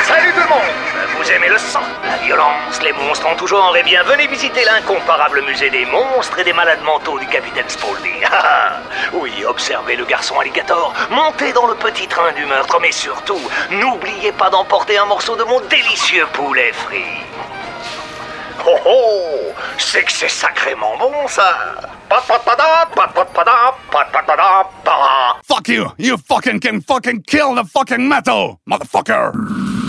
Speaker 12: Salut tout le monde Vous aimez le sang, la violence, les monstres en tout genre Eh bien, venez visiter l'incomparable musée des monstres et des malades mentaux du capitaine Spaulding. Ah, ah. oui, observez le garçon alligator, montez dans le petit train du meurtre, mais surtout, n'oubliez pas d'emporter un morceau de mon délicieux poulet frit. Oh oh C'est que c'est sacrément bon ça
Speaker 8: Fuck you! You fucking can fucking kill the fucking metal, motherfucker!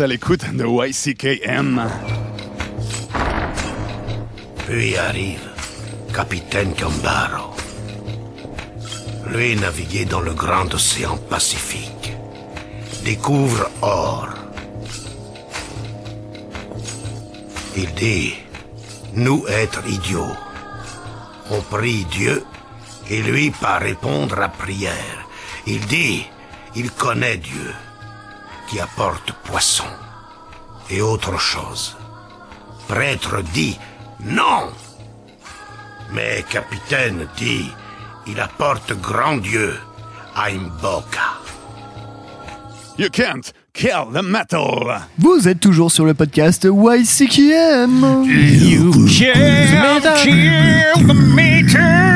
Speaker 8: À l'écoute de YCKM.
Speaker 5: Puis arrive Capitaine Gambaro. Lui naviguait dans le grand océan Pacifique. Découvre or. Il dit, nous être idiots. On prie Dieu et lui pas répondre à prière. Il dit, il connaît Dieu qui apporte poisson et autre chose. Prêtre dit, non. Mais capitaine dit, il apporte grand Dieu à Imboka.
Speaker 8: You can't kill the metal.
Speaker 1: Vous êtes toujours sur le podcast YCKM.
Speaker 2: You can't kill the metal.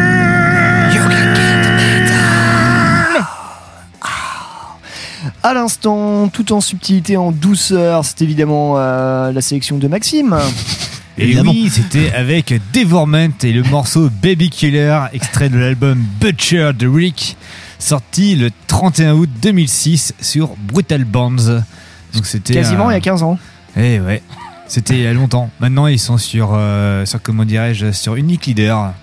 Speaker 1: À l'instant, tout en subtilité, en douceur, c'est évidemment euh, la sélection de Maxime.
Speaker 4: Et
Speaker 2: Évidemment.
Speaker 4: oui, c'était avec Devorment et le morceau Baby Killer, extrait de l'album Butcher de Rick, sorti le 31 août 2006 sur Brutal Bands. Donc c'était
Speaker 1: Quasiment il y a 15 ans.
Speaker 4: Eh ouais, c'était il y a longtemps. Maintenant, ils sont sur, euh, sur comment dirais-je, sur Unique Leader.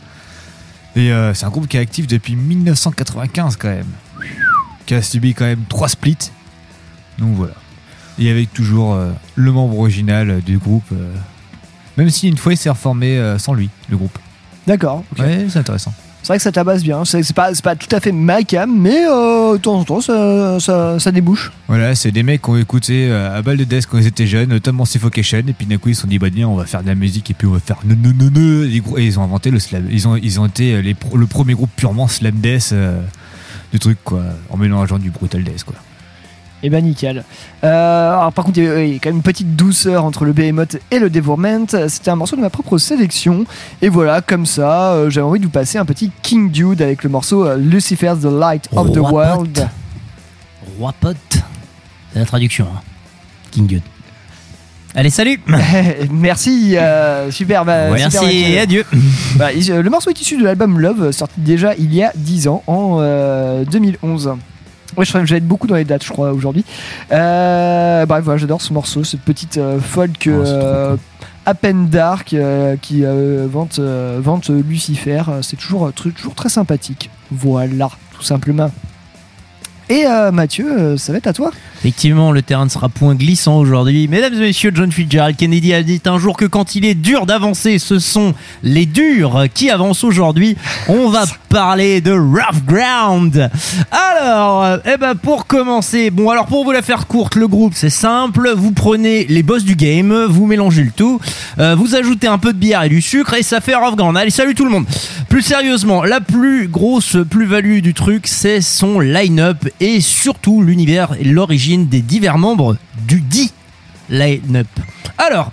Speaker 4: Et euh, c'est un groupe qui est actif depuis 1995 quand même. Qui a subi quand même trois splits. Donc voilà. Et avec toujours euh, le membre original du groupe. euh, même si une fois il s'est reformé euh, sans lui, le groupe.
Speaker 1: D'accord. ok.
Speaker 4: Ouais, c'est intéressant.
Speaker 1: C'est vrai que ça tabasse bien. C'est c'est pas, c'est pas tout à fait ma cam, mais euh, de temps en temps, ça, ça, ça débouche.
Speaker 4: Voilà, c'est des mecs qui ont écouté euh, à balle de death quand ils étaient jeunes, notamment Suffocation, et puis d'un coup ils se sont dit, bah tiens, on va faire de la musique et puis on va faire ne ne ne ne. Et, ils ont inventé le slam. Ils ont, ils ont été euh, les pro- le premier groupe purement slam death euh, du truc, quoi, en mélangeant du brutal death, quoi.
Speaker 1: Et ben nickel. Euh, alors par contre, il y a il y a quand même une petite douceur entre le Behemoth et le Devourment. C'était un morceau de ma propre sélection. Et voilà, comme ça, euh, j'avais envie de vous passer un petit King Dude avec le morceau euh, Lucifer's The Light of the World.
Speaker 2: Roi pote. C'est la traduction. hein. King Dude. Allez, salut
Speaker 1: Merci, euh, super. bah,
Speaker 2: Merci
Speaker 1: super,
Speaker 2: et adieu
Speaker 1: Bah, il- le morceau est issu de l'album Love, sorti déjà il y a 10 ans, en euh, 2011. Ouais, je, je vais être beaucoup dans les dates, je crois, aujourd'hui. Euh, bref, voilà, j'adore ce morceau, cette petite euh, folk
Speaker 4: Oh,
Speaker 1: euh, à peine dark euh, qui euh, vante, euh, vante Lucifer. Euh, C'est toujours, euh, toujours très sympathique. Voilà, tout simplement. Et euh, Mathieu, euh, ça va être à toi
Speaker 2: Effectivement, le terrain ne sera point glissant aujourd'hui. Mesdames et messieurs, John Fitzgerald Kennedy a dit un jour que quand il est dur d'avancer, ce sont les durs qui avancent aujourd'hui. On va parler de Rough Ground. Alors, eh ben pour commencer, bon alors pour vous la faire courte, le groupe c'est simple. Vous prenez les boss du game, vous mélangez le tout, euh, vous ajoutez un peu de bière et du sucre et ça fait Rough Ground. Allez, salut tout le monde. Plus sérieusement, la plus grosse plus-value du truc, c'est son line-up et surtout l'univers et l'origine des divers membres du dit line-up. Alors,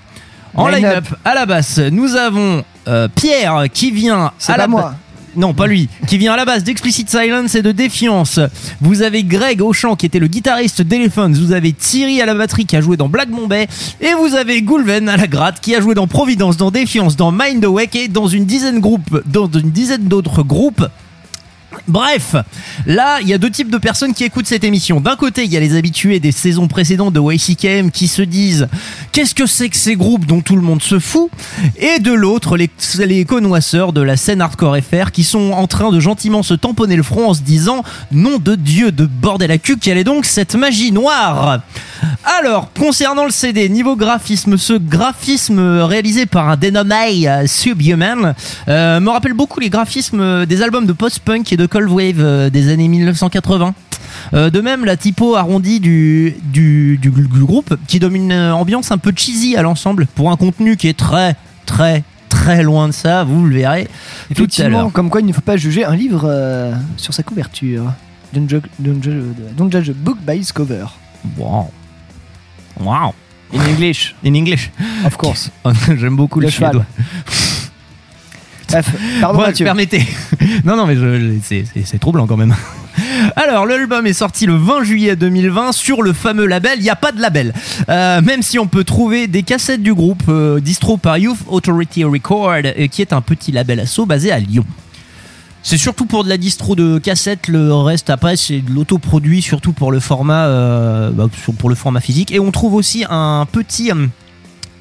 Speaker 2: en
Speaker 1: Line-up.
Speaker 2: à la basse, nous avons euh, Pierre qui vient
Speaker 1: C'est
Speaker 2: à
Speaker 1: pas
Speaker 2: la
Speaker 1: moi.
Speaker 2: non, pas lui, qui vient à la base d'Explicit Silence et de Défiance. Vous avez Greg au chant qui était le guitariste d'Elephants. Vous avez Thierry à la batterie qui a joué dans Black Bombay. Et vous avez Goulven à la gratte qui a joué dans Providence, dans Défiance, dans Mind Awake et dans une dizaine, groupe, dans une dizaine d'autres groupes. Bref, là, il y a deux types de personnes qui écoutent cette émission. D'un côté, il y a les habitués des saisons précédentes de YCKM qui se disent qu'est-ce que c'est que ces groupes dont tout le monde se fout? Et de l'autre, les, connoisseurs de la scène hardcore FR qui sont en train de gentiment se tamponner le front en se disant nom de Dieu de bordel à cul, quelle est donc cette magie noire? Alors, concernant le CD, niveau graphisme, ce graphisme réalisé par un dénommé euh, Subhuman euh, me rappelle beaucoup les graphismes des albums de post-punk et de cold wave euh, des années 1980. Euh, de même, la typo arrondie du, du, du, du groupe qui donne une euh, ambiance un peu cheesy à l'ensemble pour un contenu qui est très, très, très loin de ça, vous le verrez tout à
Speaker 1: Effectivement,
Speaker 2: l'heure.
Speaker 1: comme quoi il ne faut pas juger un livre euh, sur sa couverture. Don't judge, don't judge- don't judge a book by its cover.
Speaker 2: Wow. Wow.
Speaker 1: In English,
Speaker 2: In English.
Speaker 1: of course.
Speaker 2: J'aime beaucoup
Speaker 1: Le
Speaker 2: le
Speaker 1: cheval. pardon
Speaker 2: Ouais,
Speaker 1: Mathieu.
Speaker 2: permettez. non, non, mais c'est- troublant quand même. Alors, l'album est sorti le 20 juillet 2020 sur le fameux label. Il n'y a pas de label. Euh, même si on peut trouver des cassettes du groupe euh, distro par Youth Authority Record, euh, qui est un petit label asso basé à Lyon. C'est surtout pour de la distro de cassette, le reste après c'est de l'autoproduit, surtout pour le format, bah, pour le format physique. Et on trouve aussi un petit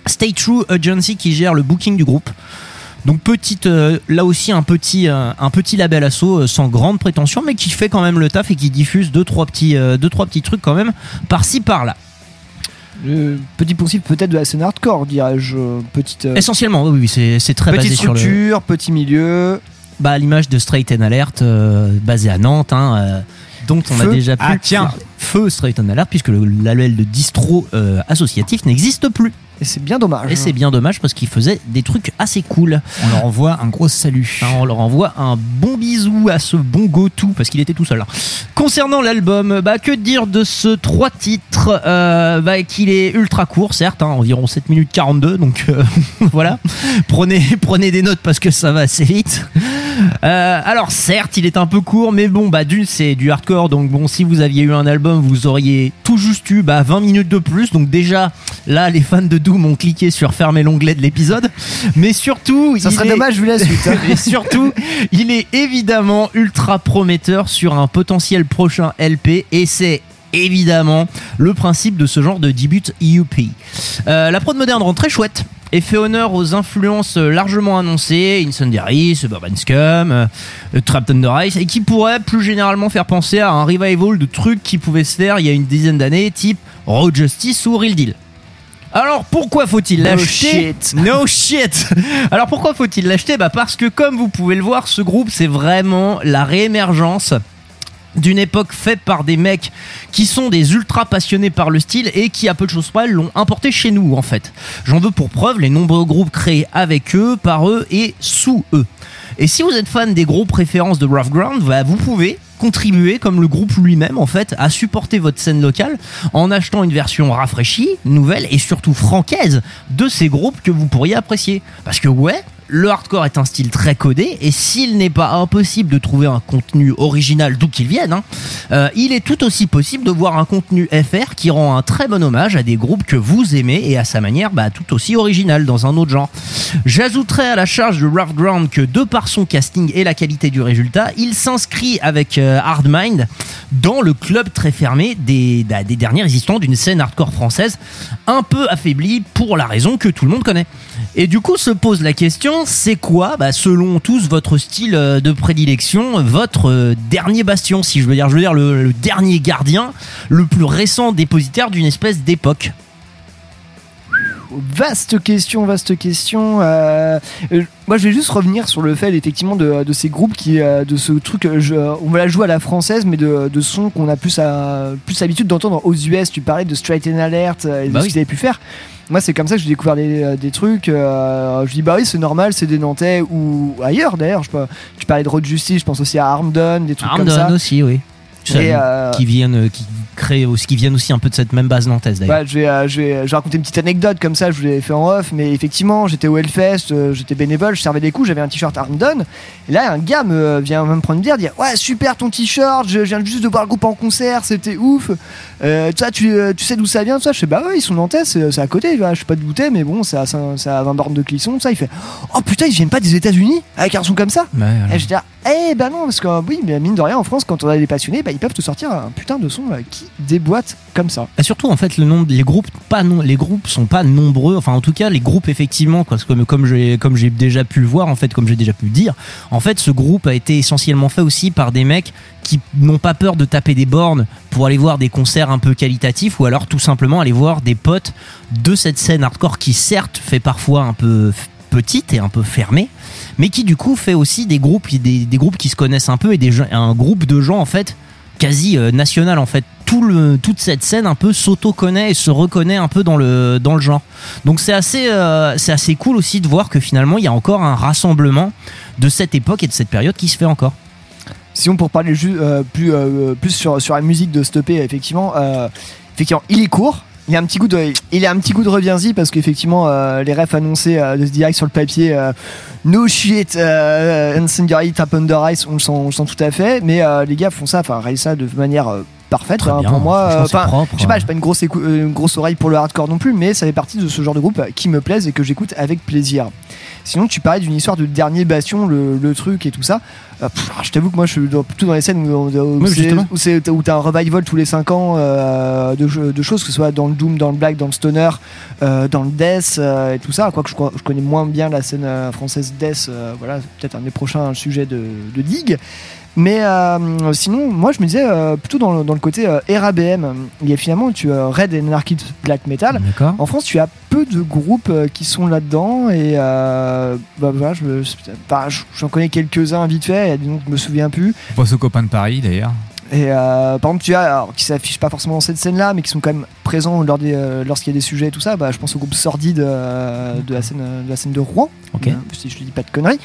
Speaker 2: Stay True Agency qui gère le booking du groupe. Donc petite, euh, là aussi un petit, euh, un petit label assaut euh, sans grande prétention, mais qui fait quand même le taf et qui diffuse deux trois petits, euh, deux trois petits trucs quand même par-ci par-là.
Speaker 1: Le petit poncif peut-être de la scène hardcore, dirais-je. Petite, euh,
Speaker 2: Essentiellement, oui, oui, c'est c'est très
Speaker 1: petite
Speaker 2: basé sur le.
Speaker 1: structure, petit milieu.
Speaker 2: Bah, à l'image de Straight and Alert, euh, basé à Nantes, hein, euh, dont on a déjà pu.
Speaker 4: Ah, tiens.
Speaker 2: Feu Straight and Alert, puisque le label de distro euh, associatif n'existe plus.
Speaker 1: Et c'est bien dommage.
Speaker 2: Et c'est bien dommage parce qu'ils faisaient des trucs assez cool.
Speaker 4: On leur envoie un gros salut.
Speaker 2: Hein, on leur envoie un bon bisou à ce bon go-to parce qu'il était tout seul. Concernant l'album, bah, que dire de ce trois titres euh, bah, Qu'il est ultra court, certes, hein, environ 7 minutes 42, donc euh, voilà. Prenez, prenez des notes parce que ça va assez vite. Euh, alors certes, il est un peu court, mais bon, bah d'une c'est du hardcore, donc bon, si vous aviez eu un album, vous auriez tout juste eu bah, 20 minutes de plus. Donc déjà, là, les fans de Doom ont cliqué sur fermer l'onglet de l'épisode, mais surtout,
Speaker 1: Ça
Speaker 2: il
Speaker 1: serait
Speaker 2: est-
Speaker 1: dommage vu la suite. hein.
Speaker 2: et surtout, il est évidemment ultra prometteur sur un potentiel prochain LP et c'est évidemment le principe de ce genre de debut EUP. Euh, la prod moderne rend très chouette et fait honneur aux influences largement annoncées, Incendiary, Suburban Scum, euh, Trapped Under Ice, et qui pourrait plus généralement faire penser à un revival de trucs qui pouvaient se faire il y a une dizaine d'années, type Road Justice ou Real Deal. Alors pourquoi faut-il
Speaker 1: No
Speaker 2: l'acheter
Speaker 1: shit.
Speaker 2: No shit Alors pourquoi faut-il l'acheter? Bah parce que comme vous pouvez le voir, ce groupe c'est vraiment la réémergence d'une époque faite par des mecs qui sont des ultra passionnés par le style et qui à peu de choses près l'ont importé chez nous en fait. J'en veux pour preuve les nombreux groupes créés avec eux, par eux et sous eux. Et si vous êtes fan des groupes références de Rough Ground, bah, vous pouvez contribuer comme le groupe lui-même en fait à supporter votre scène locale en achetant une version rafraîchie, nouvelle et surtout francaise de ces groupes que vous pourriez apprécier. Parce que ouais, le hardcore est un style très codé et s'il n'est pas impossible de trouver un contenu original d'où qu'il vienne, hein, euh, il est tout aussi possible de voir un contenu FR qui rend un très bon hommage à des groupes que vous aimez et à sa manière bah, tout aussi original dans un autre genre. J'ajouterai à la charge de Rough Ground que de par son casting et la qualité du résultat, il s'inscrit avec euh, Hard Mind dans le club très fermé des, bah, des derniers résistants d'une scène hardcore française un peu affaiblie pour la raison que tout le monde connaît. Et du coup se pose la question, c'est quoi, bah, selon tous, votre style euh, de prédilection, votre euh, dernier bastion, si je veux dire, je veux dire le, le dernier gardien, le plus récent dépositaire d'une espèce d'époque?
Speaker 1: Vaste question, vaste question. Euh, euh, moi, je vais juste revenir sur le fait, effectivement, de, de ces groupes qui, euh, de ce truc, je- on va la jouer à la française, mais de, de sons qu'on a plus, à, plus l'habitude d'entendre aux US. Tu parlais de Straight and Alert et
Speaker 2: Bah
Speaker 1: de
Speaker 2: oui.
Speaker 1: ce qu'ils avaient pu faire. Moi, c'est comme ça que j'ai découvert des, euh, des trucs. euh, je dis, bah oui, c'est normal, c'est des Nantais ou ailleurs d'ailleurs. Je peux- parlais de Road Justice, je pense aussi à Armdon, des trucs comme ça.
Speaker 2: Armdon aussi, oui.
Speaker 1: Et, euh,
Speaker 2: qui viennent, qui créent aussi, qui viennent aussi un peu de cette même base nantaise d'ailleurs.
Speaker 1: Ouais, je, vais, euh, je, vais, je vais raconter une petite anecdote comme ça, je vous l'ai fait en off, mais effectivement, j'étais au Hellfest, euh, j'étais bénévole, je servais des coups, j'avais un t-shirt Armdon, et là, un gars me vient me prendre une bière, dire Ouais, super ton t-shirt, je viens juste de voir le groupe en concert, c'était ouf. Euh, tu, tu sais d'où ça vient, ça Je fais Bah ouais, ils sont nantais, c'est à côté, je suis pas dégoûté, mais bon, c'est à, Saint- c'est à 20 bornes de Clisson, ça. Il fait Oh putain, ils viennent pas des États-Unis avec un son comme ça
Speaker 2: Ouais, voilà.
Speaker 1: Et je dis Eh ben non, parce que euh, oui, mais mine de rien, en France, quand on a des passionnés, bah, ils peuvent te sortir un putain de son euh, qui déboîte comme ça.
Speaker 2: Et surtout en fait le nombre les groupes pas non les groupes sont pas nombreux enfin en tout cas les groupes effectivement parce que comme j'ai comme j'ai déjà pu le voir en fait comme j'ai déjà pu le dire en fait ce groupe a été essentiellement fait aussi par des mecs qui n'ont pas peur de taper des bornes pour aller voir des concerts un peu qualitatifs ou alors tout simplement aller voir des potes de cette scène hardcore qui certes fait parfois un peu petite et un peu fermée mais qui du coup fait aussi des groupes des, groupes qui se connaissent un peu et des un groupe de gens en fait quasi euh, national en fait tout le toute cette scène un peu s'auto connaît et se reconnaît un peu dans le dans le genre donc c'est assez euh, assez cool aussi de voir que finalement il y a encore un rassemblement de cette époque et de cette période qui se fait encore
Speaker 1: Sinon, pour parler euh, plus, plus sur, sur la musique de Stoppé, effectivement, effectivement, il est court. Il a un petit goût de, il a un petit de reviens-y parce qu'effectivement, euh, les refs annoncés euh, de ce direct sur le papier, euh, no shit, euh, Tap Under Ice, on le sent, on le sent tout à fait. Mais les gars font ça, enfin, réalisent ça de manière parfaite hein, pour moi.
Speaker 2: c'est
Speaker 1: Enfin,
Speaker 2: propre.
Speaker 1: je sais pas, j'ai pas une grosse, euh, une grosse oreille pour le hardcore non plus, mais ça fait partie de ce genre de groupe qui me plaise et que j'écoute avec plaisir. Sinon, tu parlais d'une histoire de dernier bastion, le, le truc et tout ça. Euh, pff, je t'avoue que moi, je suis plutôt dans les scènes où, où
Speaker 2: justement.
Speaker 1: où t'as un revival tous les 5 ans euh, de, choses, que ce soit dans le Doom, dans le Black, dans le Stoner, euh, dans le Death euh, et tout ça. Quoique je, je connais moins bien la scène euh, française Death, euh, voilà, peut-être un des prochains sujets de, de Dig. Mais euh, sinon, moi je me disais euh, plutôt dans le, dans le côté euh, RABM. Il y a finalement tu as Red Anarchy Black Metal. En France, tu as peu de groupes qui sont là-dedans et bah, voilà, je enfin, j'en connais quelques-uns vite fait. Il y a des noms que je me souviens plus.
Speaker 4: On pense aux copains de Paris d'ailleurs.
Speaker 1: Et euh, par exemple, tu as, alors, qui s'affichent pas forcément dans cette scène-là, mais qui sont quand même présents lors des, euh, lorsqu'il y a des sujets et tout ça. Bah, je pense au groupe Sordide euh, de, la scène, de la scène de Rouen, si je ne dis pas de conneries.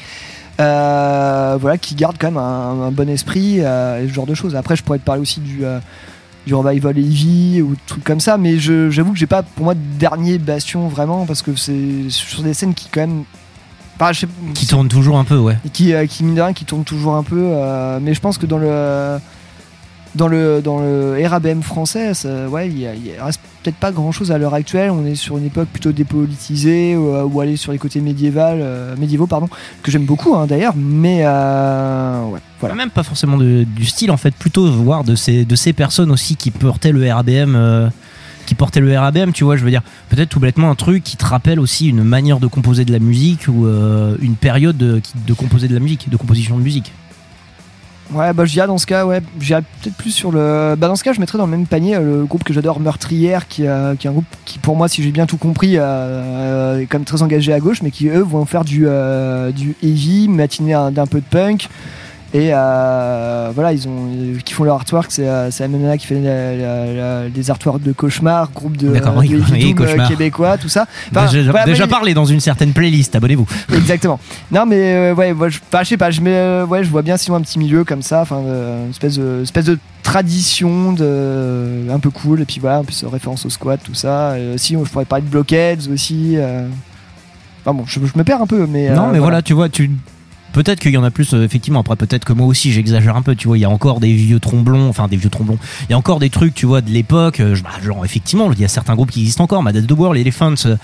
Speaker 1: Euh, voilà, qui garde quand même un, un bon esprit euh, et ce genre de choses. Après, je pourrais te parler aussi du, euh, du revival Eevee ou trucs comme ça, mais j'avoue que j'ai pas pour moi de dernier bastion vraiment parce que c'est sur des scènes qui quand même. Sais-
Speaker 2: Qui tourne toujours un peu, ouais.
Speaker 1: et qui, euh, qui mine de rien, qui tourne toujours un peu. euh, mais je pense que dans le dans le dans le RABM français, ça, ouais, il y reste peut-être pas grand chose à l'heure actuelle. On est sur une époque plutôt dépolitisée ou, euh, aller sur les côtés médiéval, euh, médiévaux, pardon, que j'aime beaucoup hein, d'ailleurs. Mais euh, voilà.
Speaker 2: Même pas forcément du style en fait, plutôt voir de ces, de ces personnes aussi qui portaient le RABM. qui portaient le RABM, tu vois, je veux dire, peut-être tout bêtement un truc qui te rappelle aussi une manière de composer de la musique ou une période de, de composer de la musique, de composition de musique.
Speaker 1: Ouais, bah je dirais dans ce cas, ouais, j'irais peut-être plus sur le. Bah dans ce cas, je mettrais dans le même panier euh, le groupe que j'adore, Meurtrière, qui, qui est un groupe qui, pour moi, si j'ai bien tout compris, euh, euh, est quand même très engagé à gauche, mais qui eux vont faire du du heavy, matiné un- d'un peu de punk. Et euh, voilà, ils ont, qui font leur artwork, c'est euh, c'est MMA qui fait la- la- la- des artworks de Cauchemar, groupe de,
Speaker 2: D'accord,
Speaker 1: de
Speaker 2: oui, oui,
Speaker 1: doom, euh,
Speaker 2: Cauchemar.
Speaker 1: québécois, tout ça. Enfin,
Speaker 2: déjà
Speaker 1: voilà,
Speaker 2: déjà parlé dans une certaine playlist, abonnez-vous.
Speaker 1: Exactement. Non mais ouais, je, sais pas, je mets, ouais, je vois bien sinon un petit milieu comme ça, enfin euh, une espèce de, espèce de tradition de un peu cool et puis voilà, en plus référence au squat, tout ça. Et aussi, je pourrais parler de Blockheads aussi. euh. Enfin bon, je, je me perds un peu, mais
Speaker 2: non,
Speaker 1: euh,
Speaker 2: mais voilà. tu vois, tu. Peut-être qu'il y en a plus, euh, effectivement. Après, peut-être que moi aussi, j'exagère un peu. Tu vois, il y a encore des vieux tromblons, enfin des vieux tromblons. Il y a encore des trucs, tu vois, de l'époque. euh, bah, genre, effectivement, il y a certains groupes qui existent encore. Madame de World, Elephants, euh,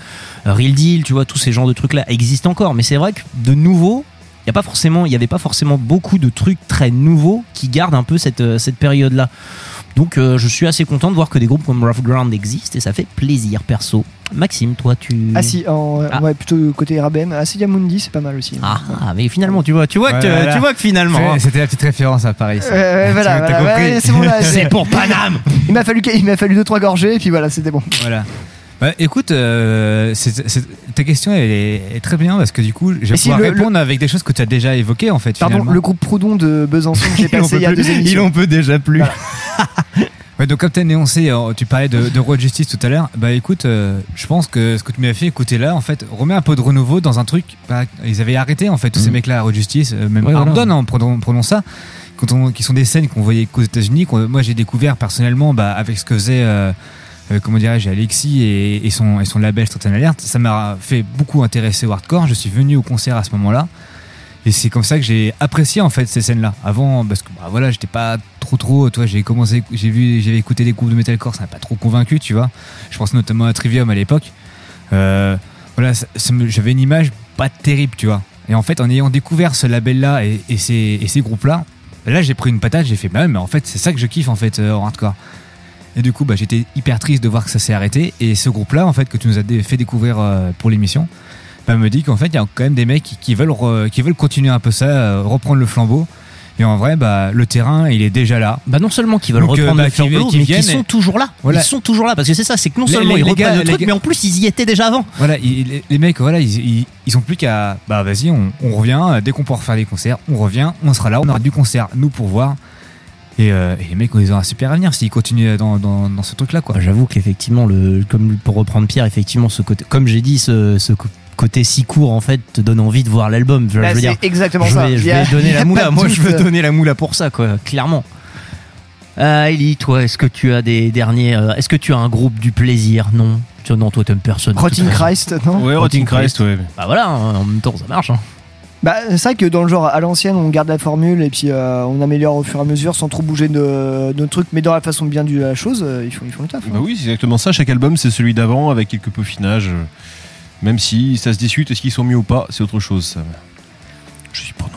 Speaker 2: Real Deal, tu vois, tous ces genres de trucs-là existent encore. Mais c'est vrai que de nouveau, il y a pas forcément, il y avait pas forcément beaucoup de trucs très nouveaux qui gardent un peu cette cette période-là. Donc, euh, je suis assez content de voir que des groupes comme Rough Ground existent et ça fait plaisir, perso. Maxime, toi, tu.
Speaker 1: Ah si, en,
Speaker 2: Ah.
Speaker 1: ouais, plutôt côté RABM. Asilia Mundi, c'est pas mal aussi.
Speaker 2: Ah, ah, mais finalement, tu vois, tu vois que,
Speaker 4: Voilà.
Speaker 2: tu vois que finalement. hein.
Speaker 4: C'était la petite référence à Paris. ça.
Speaker 1: Voilà, voilà,
Speaker 4: compris.
Speaker 1: ouais, c'est bon là.
Speaker 2: C'est pour Paname
Speaker 1: Il m'a fallu, il m'a fallu deux trois gorgées et puis voilà, c'était bon.
Speaker 4: Voilà. Bah, écoute, euh, ta question elle est, est très bien parce que du coup, je vais
Speaker 1: si
Speaker 4: pouvoir
Speaker 1: le-
Speaker 4: répondre avec des choses que tu as déjà évoquées en fait.
Speaker 1: Pardon,
Speaker 4: finalement.
Speaker 1: le groupe Proudhon de Besançon que j'ai passé il y a
Speaker 4: plus.
Speaker 1: deux émissions.
Speaker 4: Il en peut déjà plus. Ouais, donc comme tu as énoncé, euh, tu parlais de, de Road Justice tout à l'heure, bah écoute, euh, je pense que ce que tu m'as fait écouter là, en fait, remet un peu de renouveau dans un truc, bah, ils avaient arrêté en fait, tous ces mecs-là à Road Justice, euh, même
Speaker 2: Ouais, voilà.
Speaker 4: Ardon, hein, prenons, prenons ça, quand on, qui sont des scènes qu'on voyait qu'aux États-Unis, moi j'ai découvert personnellement bah, avec ce que faisait, euh, euh, comment dirais-je, Alexis et, et son, et son label Certain Alert, ça m'a fait beaucoup intéresser au hardcore, je suis venu au concert à ce moment-là. Et c'est comme ça que j'ai apprécié en fait ces scènes-là. Avant, parce que bah, voilà, j'étais pas trop trop. Toi, j'ai commencé, j'ai vu, j'avais écouté des groupes de metalcore, ça m'a pas trop convaincu, tu vois. Je pense notamment à Trivium à l'époque. Euh, voilà, j'avais une image pas terrible, tu vois. Et en fait, en ayant découvert ce label-là et, ces, groupes-là, là, j'ai pris une patate, j'ai fait, bah, mais en fait, c'est ça que je kiffe en fait euh, en hardcore. Et du coup, bah, j'étais hyper triste de voir que ça s'est arrêté. Et ce groupe-là, en fait, que tu nous as fait découvrir euh, pour l'émission, bah, me dit qu'en fait, il y a quand même des mecs qui, qui veulent, re- qui veulent continuer un peu ça, euh, reprendre le flambeau. Et en vrai, bah, le terrain, il est déjà là.
Speaker 2: Bah non seulement qu'ils veulent
Speaker 4: Donc, euh,
Speaker 2: reprendre
Speaker 4: bah,
Speaker 2: le flambeau, mais qu'ils sont
Speaker 4: et-
Speaker 2: toujours là.
Speaker 4: Voilà.
Speaker 2: Ils sont toujours là parce que c'est ça, c'est que non
Speaker 4: Les-
Speaker 2: seulement
Speaker 4: les-
Speaker 2: ils
Speaker 4: les
Speaker 2: reprennent
Speaker 4: gars-
Speaker 2: le truc,
Speaker 4: gars-
Speaker 2: mais en plus ils y étaient déjà avant.
Speaker 4: Voilà, ils- les, mecs, voilà, ils, ils, ils ont plus qu'à, bah, vas-y, on, on revient, euh, dès qu'on pourra refaire des concerts, on revient, on sera là, on aura du concert, nous, pour voir. Et, euh, et les mecs, ils ont un super avenir s'ils continuent dans, dans, dans ce truc-là, quoi.
Speaker 2: Bah, J'avoue qu'effectivement, le, comme pour reprendre Pierre, effectivement, ce côté, comme j'ai dit, ce, ce côté si court en fait te donne envie de voir l'album. Je,
Speaker 1: Bah,
Speaker 2: je veux
Speaker 1: c'est
Speaker 2: dire,
Speaker 1: exactement
Speaker 2: je
Speaker 1: ça.
Speaker 2: vais, je
Speaker 1: a-
Speaker 2: vais donner la moula. Moi, je veux donner la moula pour ça, quoi, clairement. Euh, Ellie, toi, est-ce que tu as des derniers, euh, est-ce que tu as un groupe du plaisir? Non, tu, non, toi, t'aimes personne.
Speaker 1: Rotting. Christ, non
Speaker 3: Ouais, Rotting Christ, ouais.
Speaker 2: Bah voilà, hein, en même temps, ça marche. hein.
Speaker 1: Bah, c'est vrai que dans le genre à l'ancienne, on garde la formule et puis euh, on améliore au fur et à mesure sans trop bouger de, de trucs, mais dans la façon bien de la chose, euh, ils, font, ils font le taf. hein.
Speaker 3: Bah oui, c'est exactement ça. Chaque album, c'est celui d'avant avec quelques peaufinages. Même si ça se discute, est-ce qu'ils sont mieux ou pas, c'est autre chose. ça. Je suis prenant.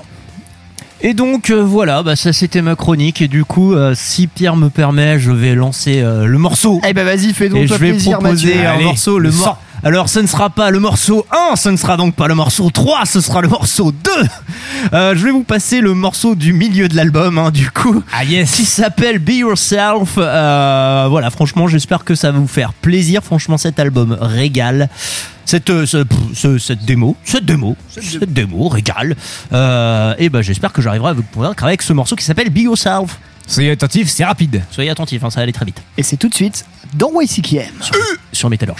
Speaker 13: Et donc euh, voilà, bah, ça c'était ma chronique. Et du coup, euh, si Pierre me permet, je vais lancer euh, le morceau.
Speaker 1: Eh ben vas-y, fais donc
Speaker 13: Et je
Speaker 1: toi
Speaker 13: vais
Speaker 1: plaisir,
Speaker 13: proposer
Speaker 1: Mathieu.
Speaker 13: un
Speaker 1: Allez,
Speaker 13: morceau. Le mor-. Alors, ce ne sera pas le morceau 1, ce ne sera donc pas le morceau 3, ce sera le morceau 2. Euh, je vais vous passer le morceau du milieu de l'album, hein, du coup, qui s'appelle Be Yourself. Euh, voilà, franchement, j'espère que ça va vous faire plaisir. Franchement, cet album régale. Cette, euh, ce- pff, ce- cette démo, cette démo, cette démo régale. Euh, et ben, j'espère que j'arriverai à vous convaincre avec ce morceau qui s'appelle Be Yourself.
Speaker 4: Soyez attentifs, c'est rapide.
Speaker 13: Soyez attentifs, hein, ça va aller très vite.
Speaker 1: Et c'est tout de suite dans YCKM.
Speaker 13: Sur Metalurge.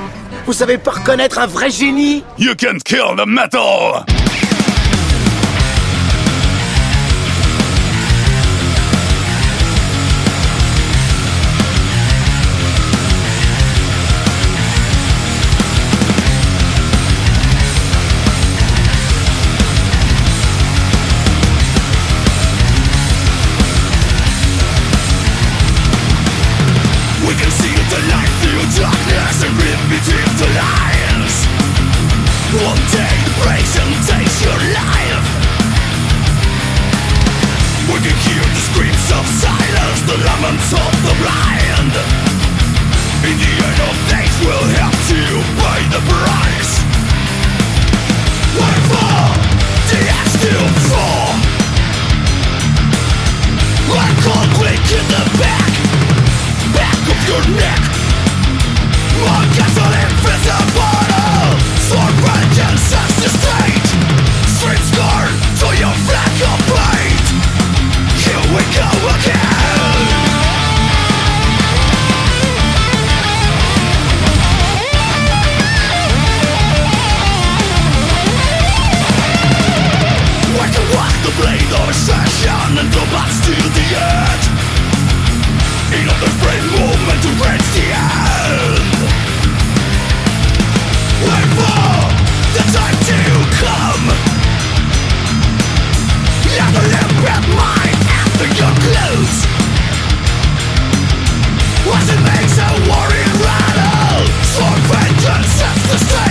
Speaker 11: Vous savez pas reconnaître un vrai génie?
Speaker 14: You can kill the metal!
Speaker 15: will have to pay the price. For? I can't in the back Back of your neck. My invisible the path to the end In to reach the end Wait for the time to come. Let the liberate As it makes a rattle For vengeance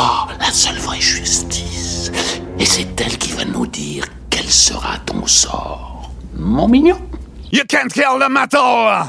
Speaker 5: Ah, la seule vraie justice. Et c'est elle qui va nous dire quel sera ton sort. Mon mignon.
Speaker 6: You can't kill the metal!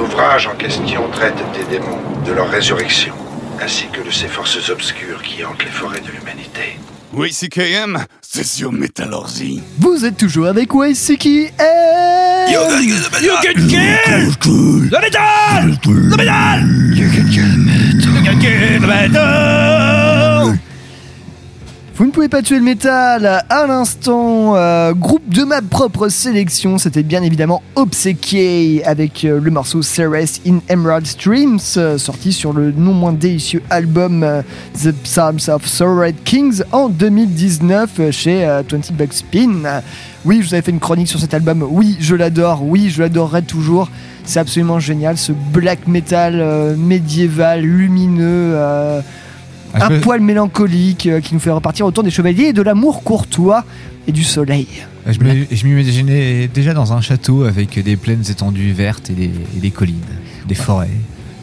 Speaker 16: L'ouvrage en question traite des démons, de leur résurrection, ainsi que de ces forces obscures qui hantent les forêts de l'humanité.
Speaker 8: Oui, CKM, c'est sur Métallurgie.
Speaker 1: Vous êtes toujours avec Waisiki et...
Speaker 8: You can kill the
Speaker 2: You can kill the metal The metal You can kill the metal
Speaker 1: Vous ne pouvez pas tuer le métal à l'instant. euh, groupe de ma propre sélection, c'était bien évidemment Obsequié avec euh, le morceau Ceres in Emerald Streams, euh, sorti sur le non moins délicieux album The Psalms of Sorrowed Kings en 2019 euh, chez euh, 20 Bucks Spin. Oui, je vous avais fait une chronique sur cet album. Oui, je l'adore. Oui, je l'adorerai toujours. C'est absolument génial, ce black metal médiéval, lumineux. Euh,
Speaker 4: Ah,
Speaker 1: un poil mélancolique euh, qui nous fait repartir autour des chevaliers et de l'amour courtois et du soleil.
Speaker 4: Je m'imaginais déjà dans un château avec des plaines étendues vertes et des, et des collines, des forêts.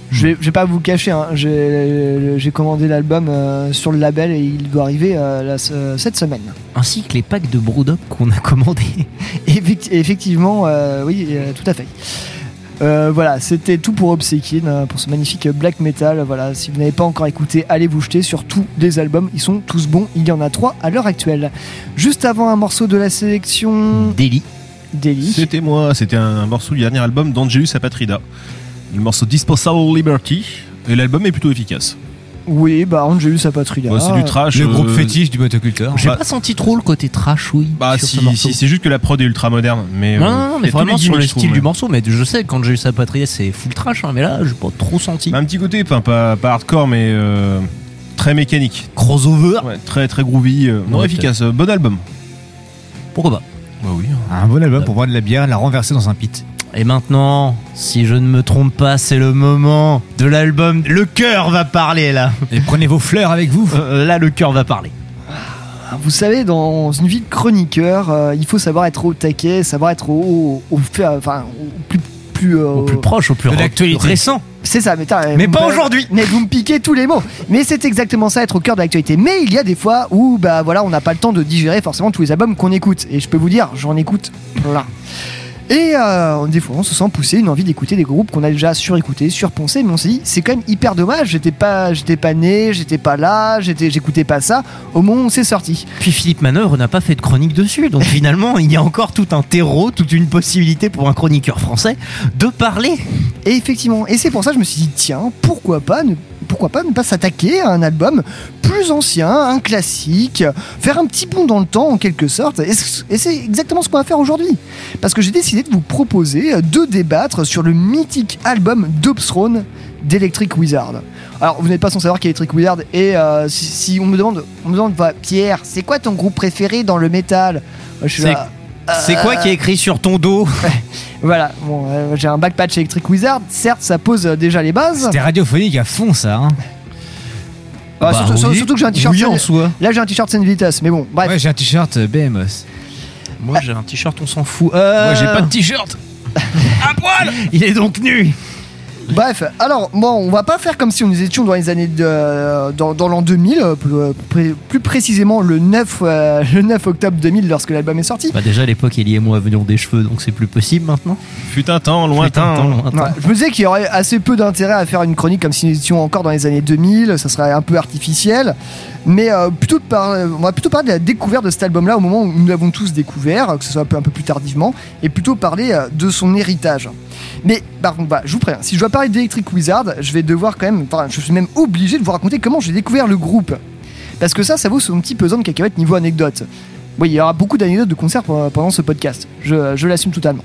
Speaker 1: Je vais, je vais pas vous le cacher, hein, j'ai j'ai commandé l'album euh, sur le label et il doit arriver euh, la cette semaine.
Speaker 2: Ainsi que les packs de Brood qu'on a commandés.
Speaker 1: Effecti- effectivement, euh, oui, euh, tout à fait. Euh, voilà, c'était tout pour Obsequin, euh, pour ce magnifique black metal. Voilà, si vous n'avez pas encore écouté, allez vous jeter sur tous les albums. Ils sont tous bons. Il y en a trois à l'heure actuelle. Juste avant un morceau de la sélection.
Speaker 2: Delhi.
Speaker 1: Delhi.
Speaker 3: C'était moi, c'était un morceau du dernier album d'Angelus Apatrida. Le morceau Disposable Liberty. Et l'album est plutôt efficace.
Speaker 1: Oui, bah Angelus Apatrida.
Speaker 3: Ouais, c'est du trash.
Speaker 4: Le groupe
Speaker 3: euh,
Speaker 4: fétiche du motoculteur.
Speaker 2: J'ai
Speaker 3: Bah-
Speaker 2: pas senti trop le côté trash, oui.
Speaker 3: Bah
Speaker 2: sur
Speaker 3: si, si, c'est juste que la prod est ultra moderne. Mais,
Speaker 2: Non,
Speaker 3: euh,
Speaker 2: non, non, mais vraiment sur le style
Speaker 3: trouve,
Speaker 2: du
Speaker 3: ouais.
Speaker 2: morceau. Mais je sais, quand j'ai eu sa patrie, c'est full trash, hein, mais là, j'ai pas trop senti.
Speaker 3: Un petit côté, pas, pas hardcore, mais euh, très mécanique.
Speaker 2: Crossover.
Speaker 3: Ouais, très très groovy. euh, non, efficace. euh, Bon album.
Speaker 2: Pourquoi pas?
Speaker 3: Bah oui.
Speaker 4: Un bon album pour boire de la bière la renverser dans un pit.
Speaker 2: Et maintenant, si je ne me trompe pas, c'est le moment de l'album. Le cœur va parler là.
Speaker 4: Et prenez vos fleurs avec vous.
Speaker 2: Euh, là, le cœur va parler.
Speaker 1: Vous savez, dans une vie de chroniqueur, euh, il faut savoir être au taquet, savoir être au, au, au- enfin, au plus, plus, euh,
Speaker 2: Au plus proche, au plus récent.
Speaker 1: C'est ça, mais, t'as-
Speaker 2: Mais pas aujourd'hui.
Speaker 1: Mais vous me piquez tous les mots. Mais c'est exactement ça, être au cœur de l'actualité. Mais il y a des fois où, bah voilà, on n'a pas le temps de digérer forcément tous les albums qu'on écoute. Et je peux vous dire, j'en écoute plein. Et euh, des fois, on se sent pousser une envie d'écouter des groupes qu'on a déjà surécoutés, surponcés, mais on s'est dit, c'est quand même hyper dommage. J'étais pas, j'étais pas né, j'étais pas là, j'étais, j'écoutais pas ça au moment où c'est sorti.
Speaker 2: Puis Philippe Manœuvre n'a pas fait de chronique dessus. Donc finalement, il y a encore tout un terreau, toute une possibilité pour un chroniqueur français de parler.
Speaker 1: Et effectivement, et c'est pour ça que je me suis dit, tiens, pourquoi pas ne, pourquoi pas ne pas s'attaquer à un album plus ancien, un classique, faire un petit bond dans le temps en quelque sorte. Et et c'est exactement ce qu'on va faire aujourd'hui. Parce que j'ai décidé de vous proposer de débattre sur le mythique album d'Obsthrone d'Electric Wizard. Alors, vous n'êtes pas sans savoir qu'Electric Wizard est. euh, si, si on me demande, on me demande, bah, Pierre, c'est quoi ton groupe préféré dans le métal? Je suis là,
Speaker 2: C'est quoi qui est écrit sur ton dos
Speaker 1: Voilà, bon, euh, j'ai un backpatch Electric Wizard. Certes, ça pose euh, déjà les bases.
Speaker 4: C'était radiophonique à fond ça. Hein.
Speaker 1: Ah,
Speaker 2: Bah
Speaker 1: surtout,
Speaker 2: oui.
Speaker 1: surtout que j'ai un t-shirt.
Speaker 2: Oui, en soi.
Speaker 1: Là, j'ai un t-shirt Saint Vitas, mais bon, bref.
Speaker 4: Ouais, j'ai un t-shirt euh, BMOS.
Speaker 2: Moi, j'ai un t-shirt, on s'en fout. Euh,
Speaker 3: Moi, j'ai pas de t-shirt.
Speaker 2: Il est donc nu.
Speaker 1: Bref, alors, bon, on va pas faire comme si on nous étions dans les années de, dans, dans l'an 2000, euh, plus, euh, plus précisément le 9, euh, le 9 octobre 2000 lorsque l'album est sorti.
Speaker 2: Bah déjà à l'époque Ellie et moi avions des cheveux donc c'est plus possible maintenant.
Speaker 3: Fut un temps lointain.
Speaker 2: temps lointain.
Speaker 1: Ouais, je me disais qu'il y aurait assez peu d'intérêt à faire une chronique comme si nous étions encore dans les années 2000, ça serait un peu artificiel. Mais euh, plutôt de par- on va plutôt parler de la découverte de cet album-là au moment où nous l'avons tous découvert, que ce soit un peu, un peu plus tardivement, et plutôt parler euh, de son héritage. Mais par contre, bah, je vous préviens, si je dois parler d'Electric Wizard, je vais devoir quand même, enfin, je suis même obligé de vous raconter comment j'ai découvert le groupe. Parce que ça, ça vaut son petit pesant de cacahuètes niveau anecdote. Oui, il y aura beaucoup d'anecdotes de concerts pendant ce podcast. Je, l'assume totalement.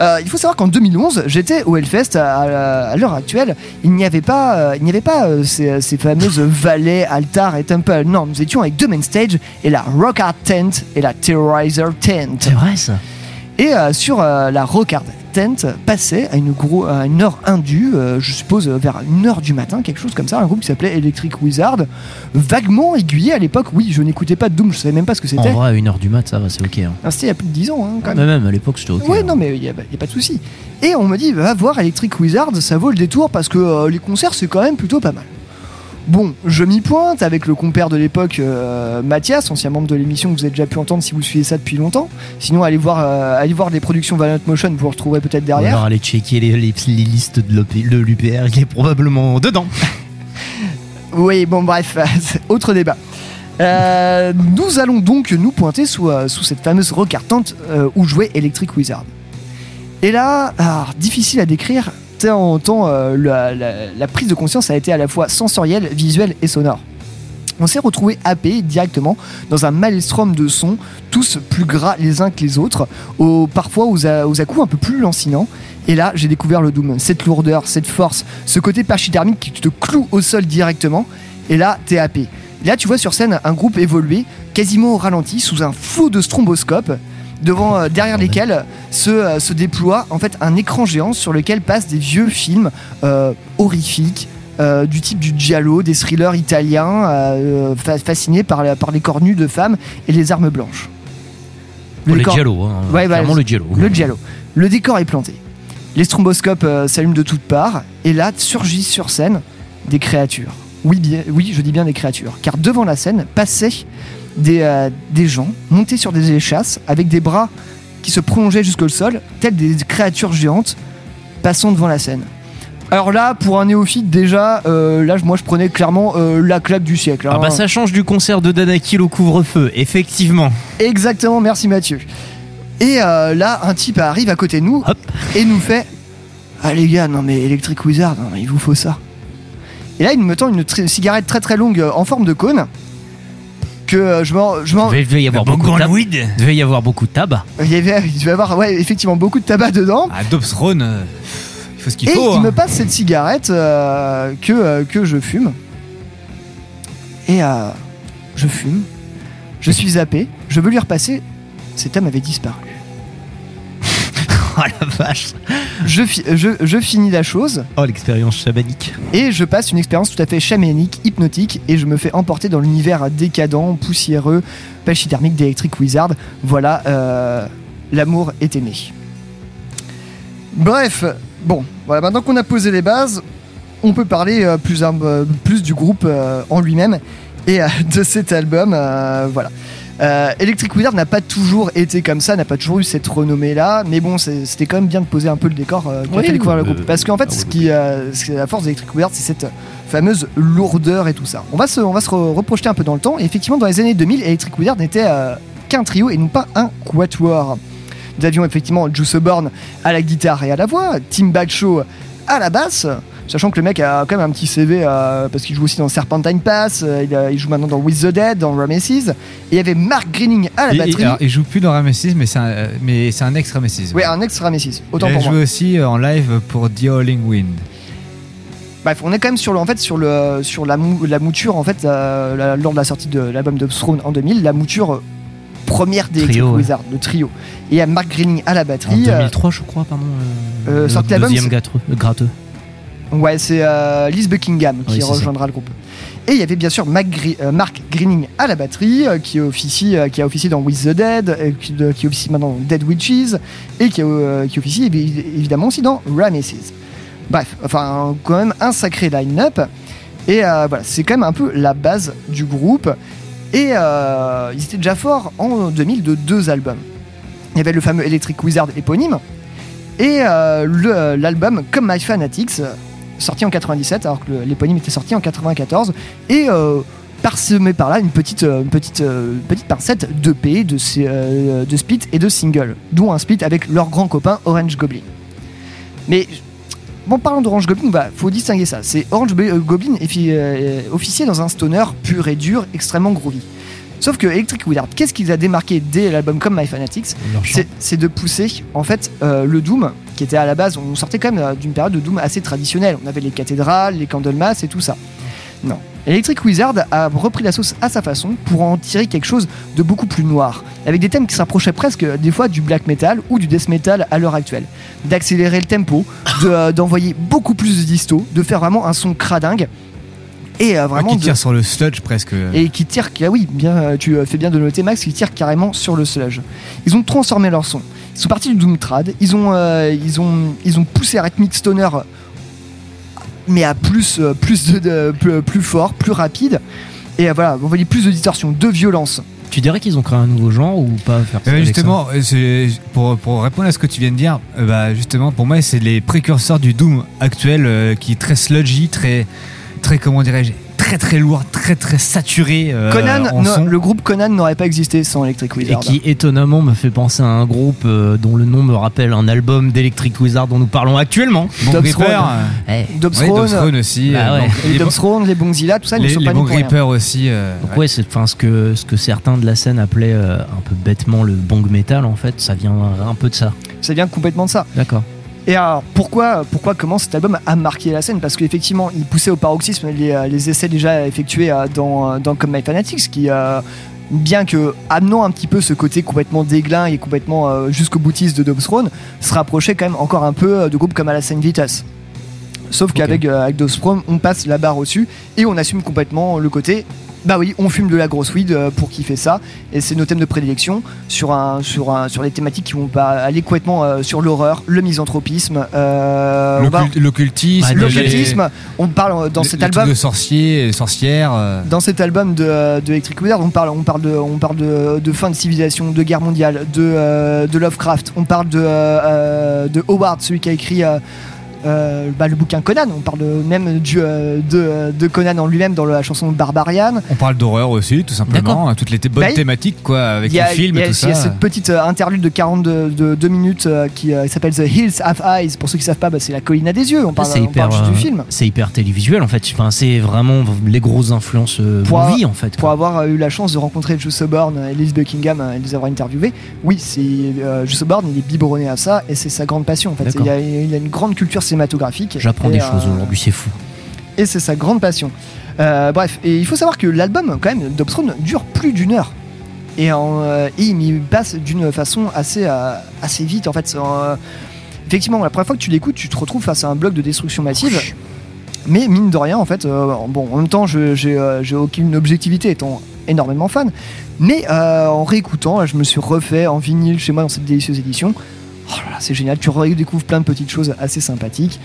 Speaker 1: Euh, il faut savoir qu'en 2011, j'étais au Hellfest. À, l'heure actuelle, il n'y avait pas, euh, il n'y avait pas euh, ces, ces fameuses vallées, altars et temples. Non, nous étions avec deux main stage et la Rock Art Tent et la Terrorizer Tent.
Speaker 2: C'est vrai ça.
Speaker 1: Et euh, sur euh, la Rockard Tent passait à une, gros, à une heure indue, euh, je suppose vers une heure du matin, quelque chose comme ça, un groupe qui s'appelait Electric Wizard, vaguement aiguillé à l'époque. Oui, je n'écoutais pas de Doom, je savais même pas ce que
Speaker 2: En
Speaker 1: c'était.
Speaker 2: vrai, à 1h du mat, ça va, c'est ok. Hein.
Speaker 1: Ah, C'était il y a plus de 10 ans, hein, quand même.
Speaker 2: Mais même à l'époque, c'était ok.
Speaker 1: Ouais,
Speaker 2: hein.
Speaker 1: non, mais il n'y a, pas de souci. Et on me dit, va voir Electric Wizard, ça vaut le détour parce que les concerts, c'est quand même plutôt pas mal. Bon, je m'y pointe avec le compère de l'époque, euh, Mathias, ancien membre de l'émission que vous avez déjà pu entendre si vous suivez ça depuis longtemps. Sinon, allez voir, euh, allez voir des productions Valiant Motion, vous retrouverez peut-être derrière.
Speaker 2: alors aller checker les, les- les listes de l'UPR, il est probablement dedans.
Speaker 1: Oui, bon, bref, autre débat. Euh, nous allons donc nous pointer sous, euh, sous cette fameuse recartante où jouait Electric Wizard. Et là, alors, difficile à décrire, tant, tant, euh, la, prise de conscience a été à la fois sensorielle, visuelle et sonore. On s'est retrouvé happé directement dans un maelstrom de sons, tous plus gras les uns que les autres, au, parfois aux, aux à-coups un peu plus lancinants. Et là, j'ai découvert le Doom, cette lourdeur, cette force, ce côté pachydermique qui te cloue au sol directement. Et là, t'es happé. Là, tu vois sur scène un groupe évoluer, quasiment au ralenti, sous un flot de stromboscopes, devant, euh, derrière lesquels se, euh, se déploie en fait un écran géant sur lequel passent des vieux films euh, horrifiques. euh, du type du giallo, des thrillers italiens euh, fa- fascinés par, les corps nus de femmes et les armes blanches.
Speaker 2: Les
Speaker 1: décor-
Speaker 2: giallo, hein.
Speaker 1: Ouais, bah,
Speaker 2: le giallo.
Speaker 1: Le giallo. Le décor est planté. Les stromboscopes euh, s'allument de toutes parts et là surgissent sur scène des créatures. Oui, bien, oui, je dis bien des créatures. Car devant la scène passaient des, euh, des gens montés sur des échasses avec des bras qui se prolongeaient jusqu'au sol, tels des créatures géantes passant devant la scène. Alors là, pour un néophyte, déjà, euh, là, moi, je prenais clairement euh, la claque du siècle.
Speaker 2: Ah
Speaker 1: hein.
Speaker 2: bah ça change du concert de Danakil au couvre-feu, effectivement.
Speaker 1: Exactement, merci Mathieu. Et euh, là, un type arrive à côté de nous et nous fait Ah les gars, non mais Electric Wizard, non, mais il vous faut ça. Et là, il me tend une tr- cigarette très très longue euh, en forme de cône. Que euh, je m'en. je m'en-
Speaker 2: Il devait y avoir beaucoup de tabac. Il devait y avoir beaucoup de tabac.
Speaker 1: Il y avait, il devait y avoir ouais, effectivement beaucoup de tabac dedans.
Speaker 4: Ah, Dobstrone, euh, il faut ce qu'il
Speaker 1: Et
Speaker 4: faut.
Speaker 1: il
Speaker 4: hein.
Speaker 1: me passe cette cigarette euh, que, euh, que je fume. Et euh, je fume. Je suis zappé. Je veux lui repasser. Cet homme avait disparu.
Speaker 2: oh la vache.
Speaker 1: Je, fi- je, je finis la chose.
Speaker 2: Oh l'expérience chamanique.
Speaker 1: Et je passe une expérience tout à fait chamanique, hypnotique, et je me fais emporter dans l'univers décadent, poussiéreux, pachydermique d'Electric Wizard. Voilà, euh, l'amour est aimé. Bref, bon, voilà, maintenant qu'on a posé les bases, on peut parler euh, plus, euh, plus du groupe en lui-même et de cet album. voilà. Euh, Electric Wizard n'a pas toujours été comme ça, n'a pas toujours eu cette renommée-là, mais bon, c'était quand même bien de poser un peu le décor euh, qui a
Speaker 2: Oui,
Speaker 1: fait découvrir le
Speaker 2: euh,
Speaker 1: groupe. Parce qu'en fait, ce qui, euh, ce qui est la force d'Electric Wizard, c'est cette fameuse lourdeur et tout ça. On va se, on va se re- reprojeter un peu dans le temps, et effectivement, dans les années 2000, Electric Wizard n'était euh, qu'un trio et non pas un quatuor. Nous avions effectivement Juice Born à la guitare et à la voix, Tim Bagshaw à la basse, sachant que le mec a quand même un petit CV euh, parce qu'il joue aussi dans Serpentine Pass, euh, il, a- il joue maintenant dans With the Dead, dans Rameses, et il y avait Mark Greening à la
Speaker 4: Il- il,
Speaker 1: batterie.
Speaker 4: alors, il joue plus dans Ramesis, mais c'est un, euh, mais c'est un ex Ramesis.
Speaker 1: Ouais, un ex Rameses, autant
Speaker 4: il a
Speaker 1: pour
Speaker 4: joué
Speaker 1: moi.
Speaker 4: aussi euh, en live pour The Howling Wind.
Speaker 1: Bref, on est quand même sur, le, en fait, sur, le, sur la, mou- la mouture, en fait, euh, la- lors de la sortie de l'album de Throne en 2000, la mouture euh, première des
Speaker 2: Trio, ouais.
Speaker 1: Wizard, le trio. Et il y a Mark Greening à la
Speaker 2: En
Speaker 1: batterie. euh,
Speaker 2: 2003 je crois, pardon.
Speaker 1: Euh,
Speaker 2: le
Speaker 1: sorti l'album,
Speaker 2: deuxième
Speaker 1: c'est-
Speaker 2: gratteux.
Speaker 1: Ouais, c'est euh, Liz Buckingham qui
Speaker 2: Oui, c'est ça.
Speaker 1: rejoindra le groupe. Et il y avait bien sûr Mac euh, Mark Greening à la batterie, euh, qui, officie, euh, qui a officié dans With the Dead, qui, de- qui officie maintenant dans Dead Witches, et qui, qui officie évi- évidemment aussi dans Rameses. Bref, enfin, quand même un sacré line-up. Et voilà, c'est quand même un peu la base du groupe. Et ils étaient déjà forts en 2000 de deux albums. Il y avait le fameux Electric Wizard éponyme, et l'album Comme My Fanatics, sorti en 97, alors que l'éponyme était sorti en 94, et euh, parsemé par là une petite, euh, petite, euh, petite pincette de, ces, euh, de split et de single, dont un split avec leur grand copain Orange Goblin. Mais bon, parlant d'Orange Goblin, bah, faut distinguer ça. C'est Orange Goblin officier dans un stoner pur et dur, extrêmement groovy. Sauf que Electric Wizard, qu'est-ce qu'ils a démarqué dès l'album comme My Fanatics. C'est de pousser en fait euh, le Doom, qui était à la base, on sortait quand même euh, d'une période de Doom assez traditionnelle. On avait les cathédrales, les Candlemas et tout ça. Non, Electric Wizard a repris la sauce à sa façon pour en tirer quelque chose de beaucoup plus noir, avec des thèmes qui s'approchaient presque des fois du black metal ou du death metal à l'heure actuelle. D'accélérer le tempo, de, euh, d'envoyer beaucoup plus de disto, de faire vraiment un son cradingue. Et euh, vraiment
Speaker 4: qui
Speaker 1: de-
Speaker 4: tire sur le sludge presque.
Speaker 1: et qui tire, ah oui, bien, euh, tu euh, fais bien de noter Max, qui tire carrément sur le sludge. Ils ont transformé leur son. Ils sont partis du doom trad. Ils ont, euh, ils ont, ils ont poussé à Rhythmic Stoner, mais à plus, plus de, de- plus, plus fort, plus rapide. Et euh, voilà, on va dire plus de distorsion, de violence.
Speaker 2: Tu dirais qu'ils ont créé un nouveau genre ou pas faire
Speaker 4: justement, pour, pour répondre à ce que tu viens de dire, bah, justement, pour moi, c'est les précurseurs du Doom actuel euh, qui est très sludgy, très, très comment dirais-je, très très lourd, très très saturé. euh,
Speaker 1: Conan,
Speaker 4: en
Speaker 1: non,
Speaker 4: son.
Speaker 1: le groupe Conan n'aurait pas existé sans Electric
Speaker 2: Et
Speaker 1: Wizard.
Speaker 2: qui étonnamment me fait penser à un groupe euh, dont le nom me rappelle un album d'Electric Wizard dont nous parlons actuellement.
Speaker 4: Bon
Speaker 1: Dob
Speaker 4: Gripper,
Speaker 1: Throne. Dobsthrone,
Speaker 4: Ouais, Dobsthrone aussi.
Speaker 2: Bah
Speaker 4: euh,
Speaker 2: ouais.
Speaker 1: les
Speaker 4: les,
Speaker 1: Dobsthrone, les Bongzilla, tout ça, ils ne
Speaker 4: les,
Speaker 1: sont
Speaker 4: les
Speaker 1: pas rien.
Speaker 4: Gripper aussi. euh,
Speaker 2: Donc
Speaker 4: ouais.
Speaker 2: ouais, c'est enfin ce que ce que certains de la scène appelaient euh, un peu bêtement le bong metal en fait, ça vient un peu de ça.
Speaker 1: Ça vient complètement de ça.
Speaker 2: D'accord.
Speaker 1: Et alors, pourquoi, pourquoi, comment cet album a marqué la scène? Parce qu'effectivement, il poussait au paroxysme les, euh, les essais déjà effectués euh, dans, euh, dans Come My Fanatics, qui, euh, bien que amenant un petit peu ce côté complètement déglin et complètement euh, jusqu'au boutiste de Dobsthrone, se rapprochait quand même encore un peu de groupes comme Alassane Vitas. Sauf qu'avec euh, avec on passe la barre au-dessus et on assume complètement le côté. Bah oui, on fume de la grosse weed euh, pour kiffer ça, et c'est nos thèmes de prédilection sur un sur un sur des thématiques qui vont pas aller complètement euh, sur l'horreur, le misanthropisme, euh,
Speaker 4: L'occultisme.
Speaker 1: L'occultisme. On parle dans cet album
Speaker 4: de sorciers, et sorcières. euh,
Speaker 1: dans cet album de, de Electric Wizard, on parle, on parle, de, on parle de, de fin de civilisation, de guerre mondiale, de, euh, de Lovecraft, on parle de, de Howard, celui qui a écrit euh, bah, le bouquin Conan, on parle même du, euh, de, de Conan en lui-même dans la chanson Barbarian.
Speaker 4: On parle d'horreur aussi, tout simplement. Hein, Toutes les bonnes
Speaker 1: Bah,
Speaker 4: thématiques, quoi, avec
Speaker 1: Il y a,
Speaker 4: les films
Speaker 1: il y
Speaker 4: et
Speaker 1: a-
Speaker 4: tout
Speaker 1: il y a
Speaker 4: ça.
Speaker 1: cette petite euh, interlude de 42 de, deux minutes euh, qui euh, s'appelle The Hills Have Eyes. Pour ceux qui savent pas, bah, c'est la colline à des yeux. On parle,
Speaker 2: c'est
Speaker 1: on
Speaker 2: hyper
Speaker 1: parle juste du film.
Speaker 2: c'est hyper télévisuel en fait. Enfin, c'est vraiment les grosses influences
Speaker 1: Pour
Speaker 2: movie
Speaker 1: avoir-
Speaker 2: en fait.
Speaker 1: Pour avoir eu la chance de rencontrer Joe Soborn et Liz Buckingham et les avoir interviewés, oui, c'est euh, Joe Soborn, il est biberonné à ça et c'est sa grande passion en fait. Il a, il a une grande culture cinématographique.
Speaker 2: J'apprends des
Speaker 1: euh,
Speaker 2: choses aujourd'hui, c'est fou.
Speaker 1: Et c'est sa grande passion. Euh, bref, et il faut savoir que l'album, quand même, d'Obstron dure plus d'une heure. Et, en, euh, et il passe d'une façon assez, euh, assez vite en fait. Euh, effectivement, la première fois que tu l'écoutes, tu te retrouves face à un bloc de destruction massive. Mais mine de rien, en fait, euh, bon, en même temps, j'ai euh, aucune objectivité étant énormément fan. Mais euh, en réécoutant, là, je me suis refait en vinyle chez moi dans cette délicieuse édition. Oh là là, c'est génial, tu redécouvres plein de petites choses assez sympathiques.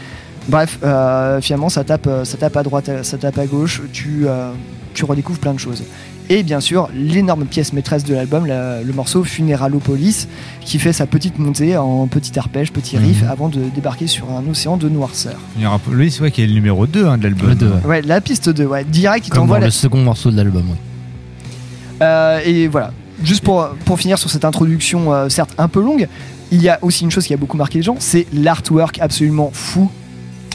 Speaker 1: Bref, euh, finalement, ça tape, euh, ça tape à droite, euh, ça tape à gauche, tu, euh, tu redécouvres plein de choses. Et bien sûr, l'énorme pièce maîtresse de l'album, la- le morceau Funeralopolis, qui fait sa petite montée en petit arpège, petit riff,
Speaker 4: Mhm.
Speaker 1: avant de débarquer sur un océan de noirceur.
Speaker 4: Il y aura- Lui, c'est vrai qu'il est le numéro 2 de l'album.
Speaker 2: Le deux, ouais.
Speaker 1: Ouais, la piste 2, ouais, direct, il
Speaker 2: Comme
Speaker 1: t'envoie la,
Speaker 2: le second morceau de l'album. ouais.
Speaker 1: Euh, et voilà, juste pour, pour finir sur cette introduction, euh, certes un peu longue, il y a aussi une chose qui a beaucoup marqué les gens, c'est l'artwork absolument fou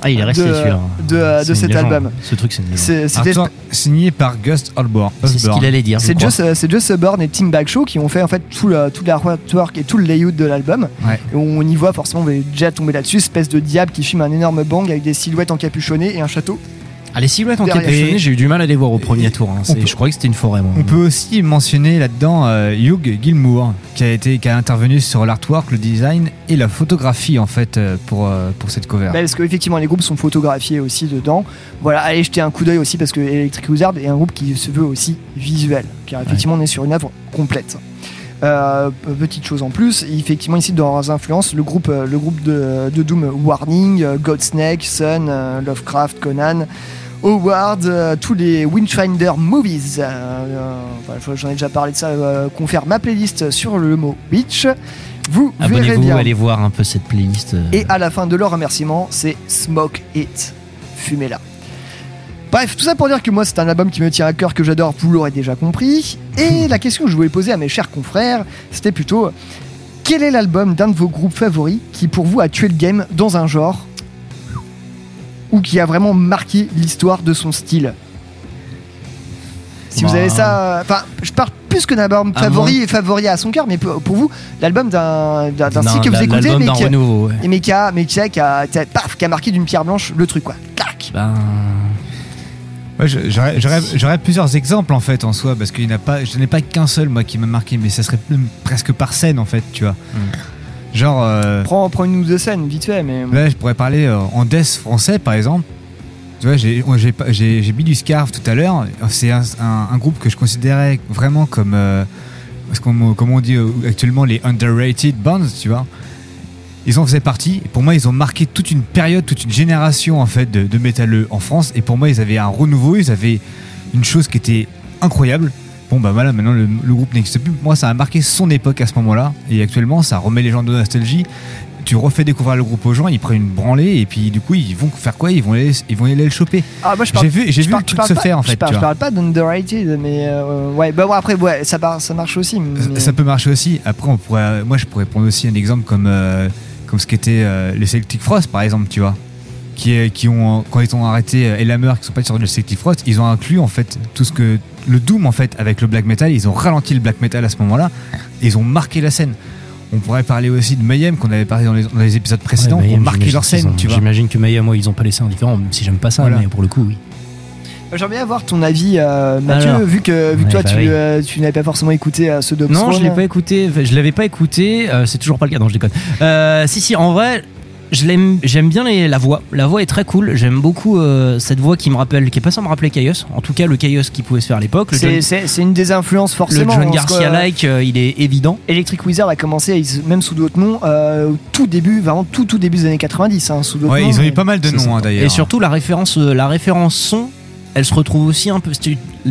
Speaker 2: Ah, il est resté
Speaker 1: de, euh, cet
Speaker 2: légende.
Speaker 1: album.
Speaker 2: Ce truc, c'est une
Speaker 4: signé par Gus Osborne.
Speaker 2: C'est ce qu'il allait dire.
Speaker 1: c'est euh, c'est Just Suburn et Tim Bagshaw qui ont fait en fait tout, le, tout l'artwork et tout le layout de l'album.
Speaker 4: Ouais.
Speaker 1: On y voit forcément, on va déjà tomber là-dessus, espèce de diable qui filme un énorme bang avec des silhouettes encapuchonnées et un château.
Speaker 2: Ah, les silhouettes en
Speaker 1: Derrière.
Speaker 2: capuchonné, j'ai eu du mal à les voir au premier tour. hein.
Speaker 4: Peut-
Speaker 2: Je croyais que c'était une forêt. moi.
Speaker 4: On peut aussi mentionner là-dedans euh, Hugh Gilmour, qui a été qui a intervenu sur l'artwork, le design et la photographie en fait euh, pour euh, pour cette cover.
Speaker 1: Bah, parce qu'effectivement, les groupes sont photographiés aussi dedans. Voilà, allez jeter un coup d'œil aussi parce que Electric Wizard est un groupe qui se veut aussi visuel. Car effectivement, on est sur une œuvre complète. Euh, petite chose en plus, effectivement ici dans leurs influences, le groupe, le groupe de, de Doom Warning, Godsnake, Sun, Lovecraft, Conan, Howard, euh, tous les Windfinder Movies. euh, euh, enfin, J'en ai déjà parlé de ça, confère ma playlist sur le mot Witch. Vous verrez
Speaker 2: Abonnez-vous,
Speaker 1: bien.
Speaker 2: allez voir un peu cette playlist.
Speaker 1: Et à la fin de leur remerciement, c'est Smoke It. Fumez-la. Bref, tout ça pour dire que moi c'est un album qui me tient à cœur, que j'adore, vous l'aurez déjà compris. Et la question que je voulais poser à mes chers confrères, c'était plutôt quel est l'album d'un de vos groupes favoris qui pour vous a tué le game dans un genre? Ou qui a vraiment marqué l'histoire de son style si vous
Speaker 2: Bah.
Speaker 1: avez ça, enfin, je parle plus que d'un album
Speaker 2: À
Speaker 1: favori et favori à son cœur, mais pour, pour vous, l'album d'un style que vous écoutez, mais qui,
Speaker 2: renouveau, ouais.
Speaker 1: mais qui a, mais qui a, qui a, qui a- paf, qui a marqué d'une pierre blanche le truc quoi. Clac.
Speaker 2: Ben,
Speaker 4: Ouais, je- j'aurais- plusieurs exemples en fait en soi, parce qu'il n'y a pas, je n'ai pas qu'un seul moi qui m'a marqué, mais ça serait presque par scène en fait, tu vois. Genre. euh,
Speaker 1: Prends, prends une ou deux scènes, vite fait, mais.
Speaker 4: Là, je pourrais parler euh, en death français, par exemple. Tu vois, j'ai mis du Scarf tout à l'heure. C'est un, un- un groupe que je considérais vraiment comme, euh, comme on dit euh, actuellement, les underrated bands, tu vois. Ils en faisaient partie. Et pour moi, ils ont marqué toute une période, toute une génération en fait de, de métalleux en France. Et pour moi, ils avaient un renouveau. Ils avaient une chose qui était incroyable. Bon bah voilà, maintenant le, le groupe n'existe plus. Moi, ça a marqué son époque à ce moment-là. Et actuellement, ça remet les gens de nostalgie. Tu refais découvrir le groupe aux gens, ils prennent une branlée et puis du coup ils vont faire quoi? Ils vont aller, ils vont aller le choper.
Speaker 1: Ah, moi, je parle-
Speaker 4: J'ai vu, j'ai
Speaker 1: je
Speaker 4: vu
Speaker 1: parle-
Speaker 4: le
Speaker 1: je
Speaker 4: truc se
Speaker 1: pas-
Speaker 4: faire en
Speaker 1: je
Speaker 4: fait.
Speaker 1: parle,
Speaker 4: tu
Speaker 1: je parle pas d'underrated, mais euh, ouais, bah bon, après, ouais, ça, ça marche aussi. mais-
Speaker 4: Ça peut marcher aussi. Après, on pourrait, moi, je pourrais prendre aussi un exemple comme, euh, comme ce qu'étaient euh, les Celtic Frost, par exemple, tu vois. Qui, ont, quand ils ont arrêté euh, Elhammer, qui sont pas sur le Celtic Frost, ils ont inclus en fait tout ce que le Doom en fait avec le black metal. Ils ont ralenti le black metal à ce moment-là. Et ils ont marqué la scène. On pourrait parler aussi de Mayhem qu'on avait parlé dans les, dans les épisodes précédents.
Speaker 2: Ouais,
Speaker 4: qui ont
Speaker 2: Mayhem,
Speaker 4: marqué leur scène,
Speaker 2: ont-
Speaker 4: tu vois.
Speaker 2: J'imagine que Mayhem, moi, ils ont pas laissé indifférent, même si j'aime pas ça,
Speaker 4: Voilà.
Speaker 2: mais pour le coup, oui.
Speaker 1: J'aimerais bien avoir ton avis, euh, Mathieu,
Speaker 2: Alors.
Speaker 1: vu que, vu que
Speaker 2: Ouais,
Speaker 1: toi,
Speaker 2: bah
Speaker 1: tu,
Speaker 2: oui.
Speaker 1: euh, tu n'avais pas forcément écouté euh, ceux de
Speaker 2: Non, je l'ai pas écouté. Je l'avais pas écouté. euh, c'est toujours pas le cas. Non, je déconne. Euh, si, si. En vrai, je l'aime. J'aime bien les- la voix. La voix est très cool. J'aime beaucoup euh, cette voix qui me rappelle, qui est pas sans me rappeler Chaos. En tout cas, le Chaos qui pouvait se faire à l'époque. Le
Speaker 1: C'est-
Speaker 2: John-
Speaker 1: une des influences
Speaker 2: Le
Speaker 1: forcément.
Speaker 2: John
Speaker 1: parce que,
Speaker 2: Garcia-like, euh, il est évident.
Speaker 1: Electric Wizard a commencé, même sous d'autres noms, euh, au tout début, vraiment tout tout début des années 90, hein, sous d'autres
Speaker 4: Ouais,
Speaker 1: noms.
Speaker 4: ils ont eu pas mal de noms hein, d'ailleurs.
Speaker 2: Et surtout la référence, euh, la référence son, elle se retrouve aussi un peu.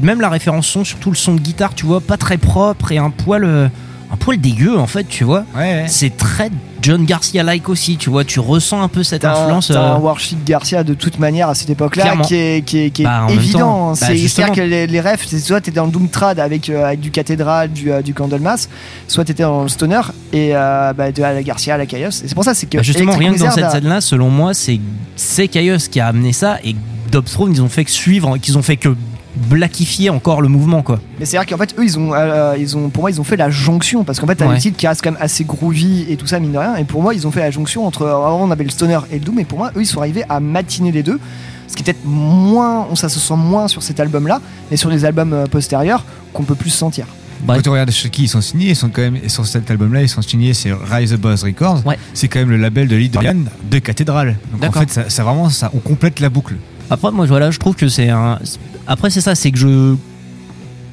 Speaker 2: Même la référence son, surtout le son de guitare, tu vois, pas très propre et un poil, euh, un poil dégueu en fait, tu vois. C'est très John Garcia-like aussi, tu vois. Tu ressens un peu cette
Speaker 1: un-
Speaker 2: influence.
Speaker 1: t'as
Speaker 2: euh,
Speaker 1: un Warship Garcia de toute manière à cette époque-là qui est, qui est, qui est
Speaker 2: Bah,
Speaker 1: évident.
Speaker 2: temps, bah,
Speaker 1: c'est-à-dire que les, les refs, soit t'étais dans le Doomtrad avec, euh, avec du cathédral, du, euh, du Candlemas, soit t'étais dans le Stoner et euh, bah, de la Garcia à la Chaos. Et c'est pour ça, c'est que
Speaker 2: Bah, justement,
Speaker 1: Electric
Speaker 2: rien que dans cette scène-là, selon moi, c'est c'est Chaos qui a amené ça et Dobsthrone, ils ont fait que suivre, qu'ils ont fait que blackifier encore le mouvement, quoi.
Speaker 1: Mais c'est à dire qu'en fait, eux, ils ont, euh, ils ont, pour moi, ils ont fait la jonction parce qu'en fait, t'as
Speaker 2: Ouais.
Speaker 1: des titres qui restent quand même assez groovy et tout ça, mine de rien. Et pour moi, ils ont fait la jonction entre. Avant, on avait le stoner et le doom, et pour moi, eux, ils sont arrivés à matiner les deux. Ce qui est peut-être moins, ça se sent moins sur cet album-là, mais sur les albums euh, postérieurs qu'on peut plus sentir.
Speaker 4: Quand tu regardes chez qui ils sont signés, ils sont quand même sur cet album-là, ils sont signés, c'est Rise Above Records. C'est quand même le label de lead de Cathédrale. Donc en fait, ça, ça vraiment, ça, on complète la boucle.
Speaker 2: Après, moi, voilà, je trouve que c'est un. Après, c'est ça, c'est que je.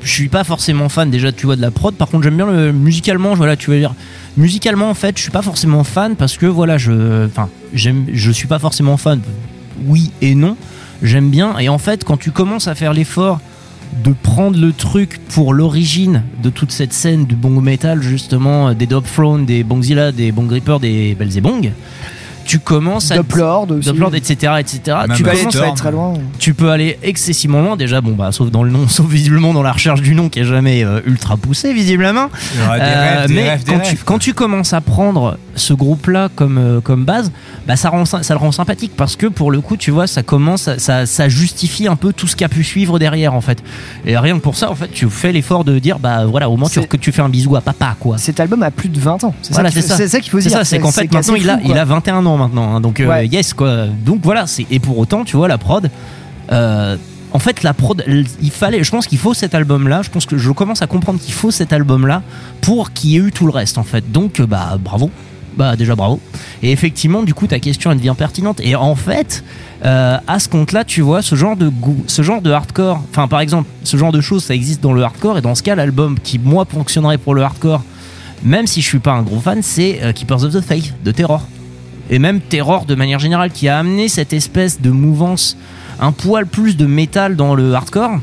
Speaker 2: Suis pas forcément fan déjà, tu vois, de la prod. Par contre, j'aime bien le musicalement. Voilà, tu veux dire. Musicalement, en fait, je suis pas forcément fan parce que voilà, je. Enfin, j'aime. Je suis pas forcément fan. Oui et non. J'aime bien. Et en fait, quand tu commences à faire l'effort de prendre le truc pour l'origine de toute cette scène du bong metal, justement, des Dub Throne, des Bongzilla, des Bong Reaper, des Belzebong, tu commences à.
Speaker 1: Duplord aussi.
Speaker 2: Duplord, etc. etc.
Speaker 1: Même
Speaker 2: tu,
Speaker 1: Storm.
Speaker 2: commences
Speaker 1: Ça va être très loin.
Speaker 2: tu peux aller excessivement loin, déjà, bon, bah, sauf dans le nom, sauf visiblement dans la recherche du nom qui est jamais euh, ultra poussé, visiblement.
Speaker 4: Des rêves, des
Speaker 2: mais
Speaker 4: rêves, des
Speaker 2: quand,
Speaker 4: rêves,
Speaker 2: tu, quand tu commences à prendre ce groupe-là comme, euh, comme base, bah, ça, rend, ça le rend sympathique parce que pour le coup, tu vois, ça commence, ça, ça justifie un peu tout ce qui a pu suivre derrière, en fait. Et rien que pour ça, en fait, tu fais l'effort de dire, bah voilà, au moins tu,
Speaker 1: C'est-
Speaker 2: que tu fais un bisou à papa, quoi.
Speaker 1: Cet album a plus de 20 ans. C'est
Speaker 2: Voilà,
Speaker 1: ça,
Speaker 2: c'est
Speaker 1: qu'il
Speaker 2: ça.
Speaker 1: faut- c'est ça qu'il faut
Speaker 2: C'est
Speaker 1: dire.
Speaker 2: ça, c'est qu'en fait maintenant il a, il a 21 ans maintenant, hein, donc euh,
Speaker 1: Ouais.
Speaker 2: yes quoi. Donc voilà, et pour autant tu vois la prod. euh, en fait la prod, il fallait, je pense qu'il faut cet album là. Je pense que je commence à comprendre qu'il faut cet album là pour qu'il y ait eu tout le reste en fait. Donc euh, bah bravo. Bah déjà bravo. Et effectivement, du coup, ta question elle devient pertinente. Et en fait, euh, à ce compte-là, tu vois, ce genre de goût, ce genre de hardcore, enfin par exemple, ce genre de choses, ça existe dans le hardcore. Et dans ce cas, l'album qui moi fonctionnerait pour le hardcore, même si je suis pas un gros fan, c'est euh, Keepers of the Faith de Terror. Et même Terror de manière générale, qui a amené cette espèce de mouvance, un poil plus de métal dans le hardcore.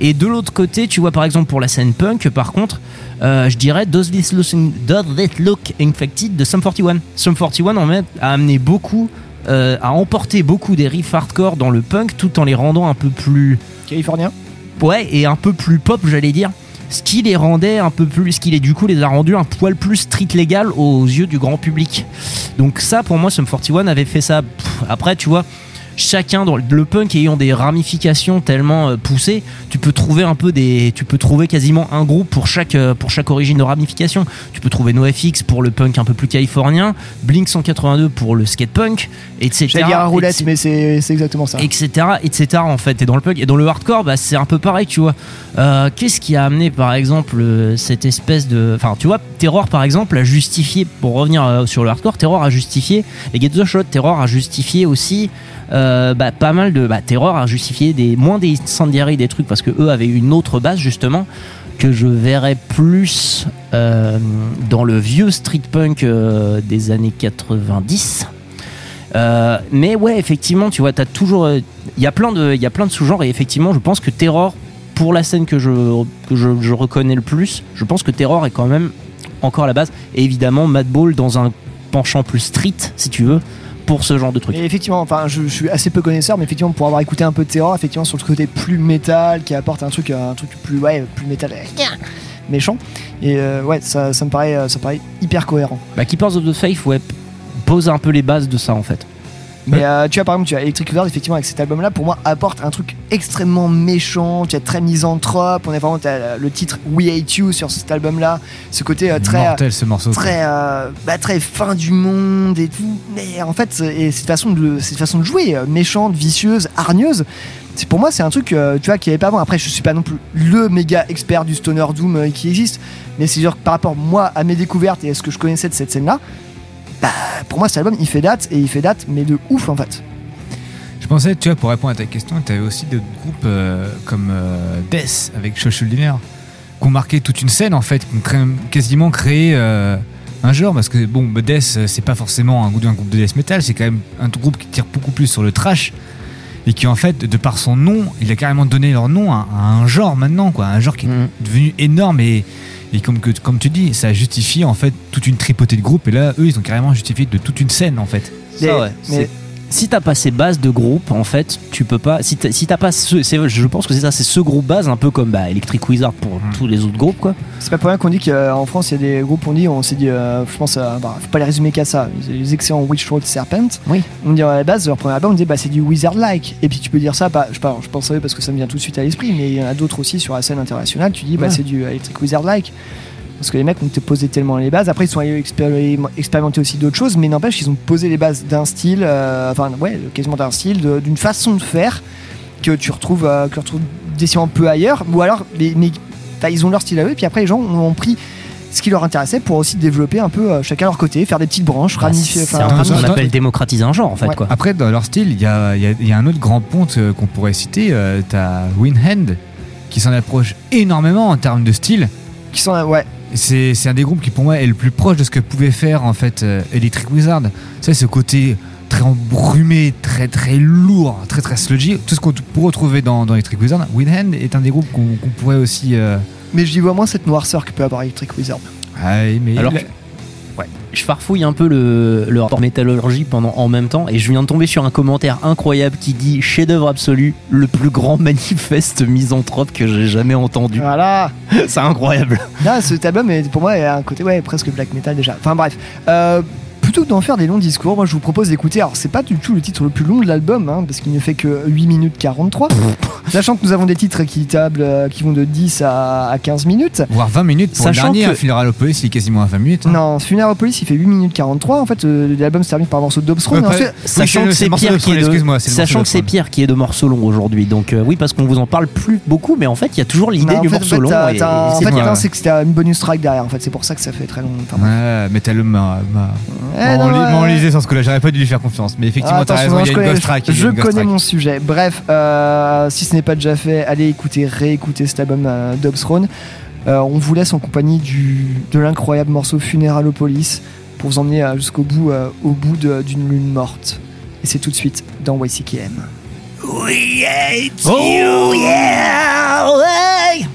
Speaker 2: Et de l'autre côté, tu vois par exemple pour la scène punk, par contre, euh, je dirais Does This Look, Does This Look Infected de Sum 41. Sum 41 en fait a amené beaucoup, euh, a emporté beaucoup des riffs hardcore dans le punk tout en les rendant un peu plus
Speaker 1: Californien
Speaker 2: Ouais, et un peu plus pop, j'allais dire. Ce qui les rendait un peu plus, ce qui les du coup les a rendus un poil plus street légal aux yeux du grand public. Donc ça, pour moi, Sum 41 avait fait ça. Après, tu vois, chacun dans le punk ayant des ramifications tellement euh, poussées, tu peux trouver un peu des, tu peux trouver quasiment un groupe pour chaque euh, pour chaque origine de ramification. Tu peux trouver NoFX pour le punk un peu plus californien, Blink 182 pour le skate punk, etc.
Speaker 1: J'allais dire à roulette, mais c'est c'est exactement ça.
Speaker 2: etc etc en fait et dans le punk et dans le hardcore bah, c'est un peu pareil tu vois Euh, qu'est-ce qui a amené par exemple cette espèce de enfin tu vois Terror par exemple a justifié pour revenir sur le hardcore Terror a justifié et Get the Shot Terror a justifié aussi euh, bah, pas mal de bah, Terror a justifié des moins des incendiaries des trucs parce que eux avaient une autre base justement que je verrais plus euh, dans le vieux street punk euh, des années 90 euh, mais ouais, effectivement, tu vois, t'as toujours, euh, il y a plein de, de sous-genres et effectivement, je pense que Terror, pour la scène que je, que je, reconnais le plus, je pense que Terror est quand même encore à la base. Et évidemment, Madball dans un penchant plus street, si tu veux, pour ce genre de truc.
Speaker 1: Et effectivement, enfin, je, je suis assez peu connaisseur, mais effectivement, pour avoir écouté un peu de Terror, effectivement, sur le côté plus métal, qui apporte un truc, un truc plus, ouais, plus métal, méchant. Et euh, ouais, ça, ça me paraît, euh, ça me paraît hyper cohérent.
Speaker 2: Bah, Keepers of the Faith, ouais, pose un peu les bases de ça en fait.
Speaker 1: Mais euh, tu vois, par exemple, tu as Electric Wizard, effectivement, avec cet album-là, pour moi, apporte un truc extrêmement méchant. Tu as très misanthrope. On est vraiment, t'as le titre We Hate You sur cet album-là. Ce côté euh, très.
Speaker 4: Mortel ce morceau.
Speaker 1: Très, euh, bah, très fin du monde et tout. Mais en fait, et cette façon de, cette façon de jouer, euh, méchante, vicieuse, hargneuse. Pour moi, c'est un truc, euh, tu vois, qui avait pas avant. Après, je suis pas non plus le méga expert du stoner doom euh, qui existe, mais c'est sûr que par rapport moi à mes découvertes et à ce que je connaissais de cette scène-là, bah, pour moi, cet album, il fait date et il fait date, mais de ouf en fait.
Speaker 4: Je pensais, tu vois, pour répondre à ta question, tu avais aussi d'autres groupes euh, comme euh, Death avec Dinner qui ont marqué toute une scène en fait, qui ont créé- quasiment créé euh, un genre parce que bon, bah, Death c'est pas forcément un, d'un groupe de death metal, c'est quand même un groupe qui tire beaucoup plus sur le trash et qui en fait, de par son nom, il a carrément donné leur nom à, à un genre maintenant, quoi, un genre qui est devenu énorme et, et comme, que, comme tu dis, ça a justifié en fait toute une tripotée de groupes et là, eux, ils ont carrément justifié de toute une scène en fait.
Speaker 2: Ça, ouais. C'est- Si t'as pas ces bases de groupe, en fait, tu peux pas. Si t'as si t'as pas ce, je pense que c'est ça, c'est ce groupe base, un peu comme bah, Electric Wizard pour tous les autres groupes, quoi.
Speaker 1: C'est pas pour rien qu'on dit qu'en France, il y a des groupes, on dit, on s'est dit, euh, je pense, euh, bah, faut pas les résumer qu'à ça. Les excellents Witch Road Serpent.
Speaker 2: Oui.
Speaker 1: On dit à la base, leur premier album, on dit, bah, c'est du Wizard-like. Et puis tu peux dire ça, pas, je, pense à eux parce que ça me vient tout de suite à l'esprit, mais il y en a d'autres aussi sur la scène internationale. Tu dis, bah,
Speaker 2: Ouais.
Speaker 1: c'est du Electric Wizard-like. Parce que les mecs ont te posé tellement les bases. Après, ils sont allés expéri- expérimenter aussi d'autres choses, mais n'empêche, ils ont posé les bases d'un style, euh, enfin, ouais, quasiment d'un style, d'une façon de faire que tu retrouves, euh, que tu retrouves décidément peu ailleurs. Ou alors, mais, ils ont leur style à eux, puis après, les gens ont, ont pris ce qui leur intéressait pour aussi développer un peu euh, chacun leur côté, faire des petites branches, ramifier.
Speaker 2: C'est un peu ce qu'on appelle démocratiser un genre, en fait,
Speaker 1: Ouais.
Speaker 2: quoi.
Speaker 4: Après, dans leur style, il y a, il y a- il y a un autre grand ponte euh, qu'on pourrait citer. euh, T'as Winhand qui s'en approche énormément en termes de style.
Speaker 1: Qui sont, ouais.
Speaker 4: C'est c'est un des groupes qui, pour moi, est le plus proche de ce que pouvait faire en fait euh, Electric Wizard. C'est ce côté très embrumé, très très lourd, très très sludgy. Tout ce qu'on peut retrouver dans, dans Electric Wizard. Winhand est un des groupes qu'on qu'on pourrait aussi. euh,
Speaker 1: Mais je dis vois moins cette noirceur que peut avoir Electric Wizard.
Speaker 4: ah, mais
Speaker 2: Alors
Speaker 4: il
Speaker 2: je farfouille un peu le, le rapport métallurgie pendant en même temps et je viens de tomber sur un commentaire incroyable qui dit chef-d'œuvre absolu, le plus grand manifeste misanthrope que j'ai jamais entendu.
Speaker 1: Voilà.
Speaker 2: C'est incroyable.
Speaker 1: Là, cet album, est, pour moi, a un côté ouais, presque black metal déjà. Enfin bref. Euh, plutôt que d'en faire des longs discours, moi je vous propose d'écouter. Alors, c'est pas du tout le titre le plus long de l'album, hein, parce qu'il ne fait que 8 minutes 43. Sachant que nous avons des titres qui, tablent, euh, qui vont de 10 à, à 15 minutes.
Speaker 4: Voire 20 minutes pour
Speaker 1: Sachant
Speaker 4: le dernier.
Speaker 1: que-
Speaker 4: hein, Funeralopolis, il est quasiment à 20 minutes. hein.
Speaker 1: Non, Funeropolis il fait 8 minutes 43. En fait, euh, l'album se termine par un morceau d'Obstrone.
Speaker 4: Ouais,
Speaker 2: Sachant que
Speaker 4: c'est
Speaker 2: Pierre
Speaker 4: de
Speaker 2: qui est de,
Speaker 4: excuse-moi, c'est le
Speaker 2: sachant
Speaker 4: morceau
Speaker 2: que c'est
Speaker 4: de Paul.
Speaker 2: Pierre qui est de morceau long aujourd'hui. Donc euh, oui, parce qu'on vous en parle plus beaucoup, mais en fait, il y a toujours l'idée
Speaker 1: en
Speaker 2: du morceau long. et- et
Speaker 1: en
Speaker 2: c'est
Speaker 1: fait,
Speaker 2: bien.
Speaker 1: c'est que c'était une bonus track derrière. En fait, c'est pour ça que ça fait très long. Enfin, bref.
Speaker 4: Ouais, mais t'as le m'a m'a-
Speaker 1: Eh,
Speaker 4: m'a
Speaker 1: non,
Speaker 4: enli-
Speaker 1: ouais.
Speaker 4: m'a enlisé sur ce coup-là. J'aurais pas dû lui faire confiance. Mais effectivement,
Speaker 1: Ah,
Speaker 4: t'as
Speaker 1: attention,
Speaker 4: raison.
Speaker 1: non,
Speaker 4: Il y
Speaker 1: je
Speaker 4: a une
Speaker 1: connais,
Speaker 4: ghost track. il y a
Speaker 1: je
Speaker 4: une ghost
Speaker 1: connais
Speaker 4: track.
Speaker 1: mon sujet. Bref, euh, si ce n'est pas déjà fait, allez écouter, réécouter cet album euh, d'Obstrone. Euh, on vous laisse en compagnie du, de l'incroyable morceau Funeralopolis pour vous emmener euh, jusqu'au bout, euh, au bout d'une lune morte. Et c'est tout de suite dans YCKM.
Speaker 17: We hate
Speaker 2: Oh,
Speaker 17: you, yeah! ouais.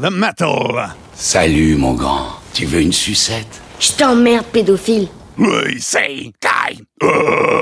Speaker 8: The metal.
Speaker 11: Salut, mon grand. Tu veux une sucette?
Speaker 7: Je t'emmerde, pédophile.
Speaker 8: We say. Euh,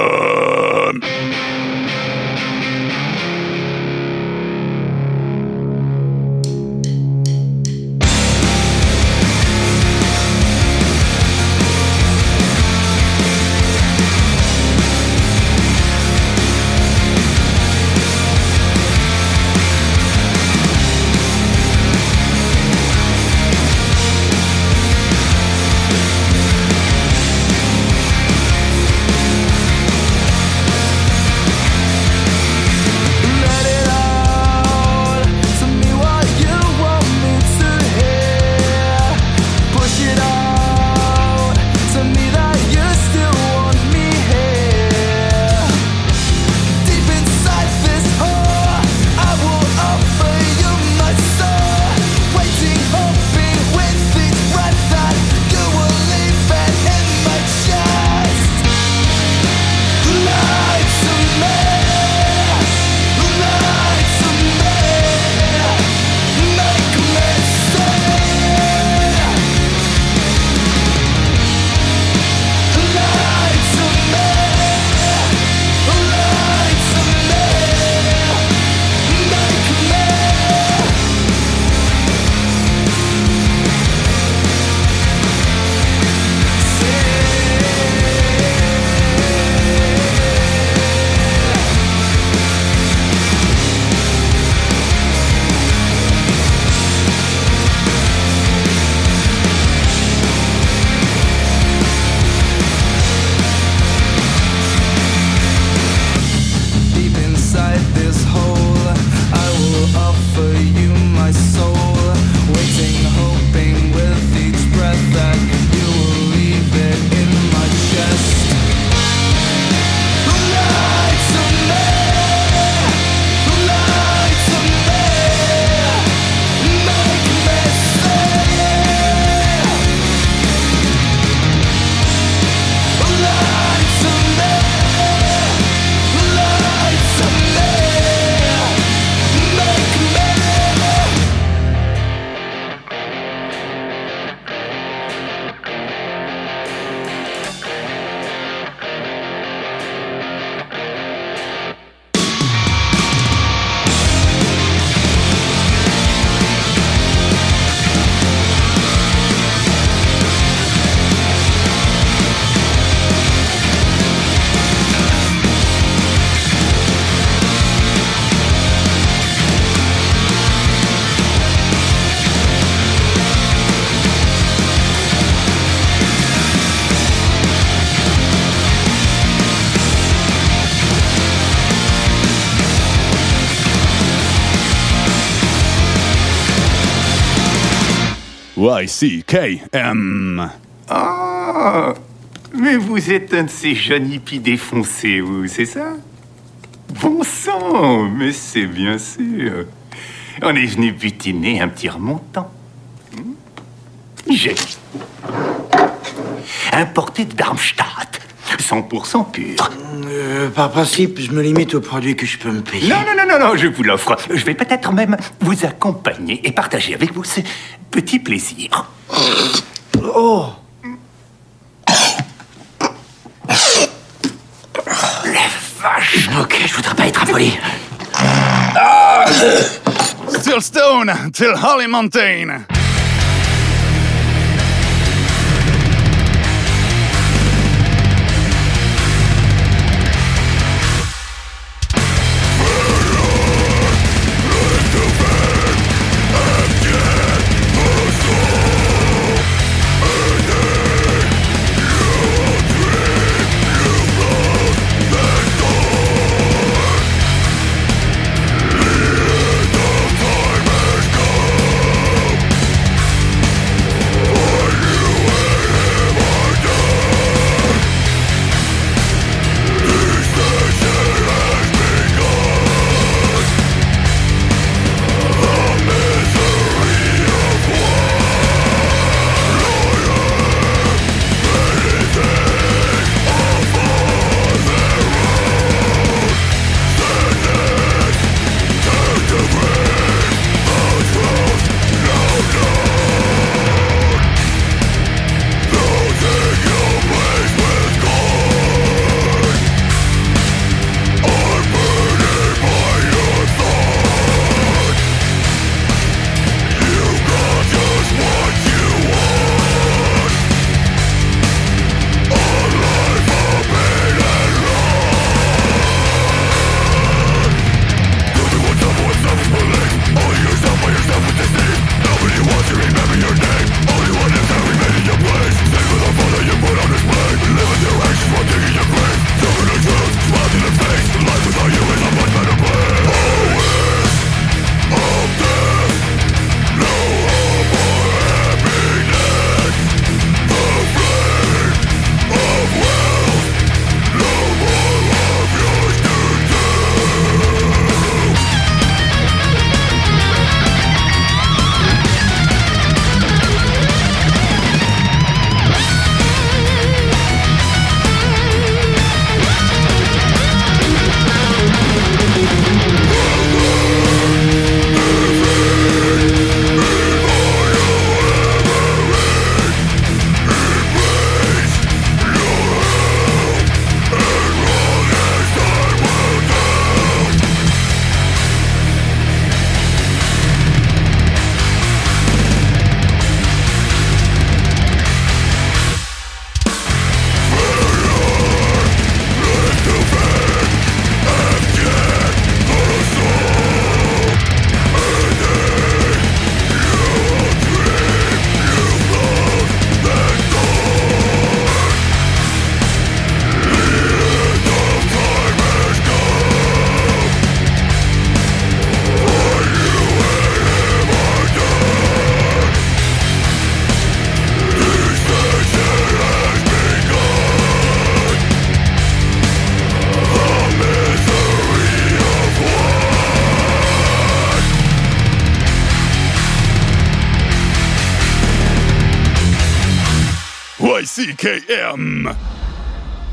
Speaker 8: Y-C-K-M.
Speaker 18: Ah Mais vous êtes un de ces jeunes hippies défoncés, vous, c'est ça? Bon sang Mais c'est bien sûr On est venu butiner un petit remontant. Hmm? J'ai importé de Darmstadt, 100% pur.
Speaker 6: Euh, par principe, je me limite aux produits que je peux me payer.
Speaker 18: Non, non, non, non, non, je vous l'offre. Je vais peut-être même vous accompagner et partager avec vous ce petit plaisir.
Speaker 6: Oh
Speaker 18: Vache
Speaker 6: Ok, je voudrais pas être impoli.
Speaker 8: Still stone till Holly Mountain.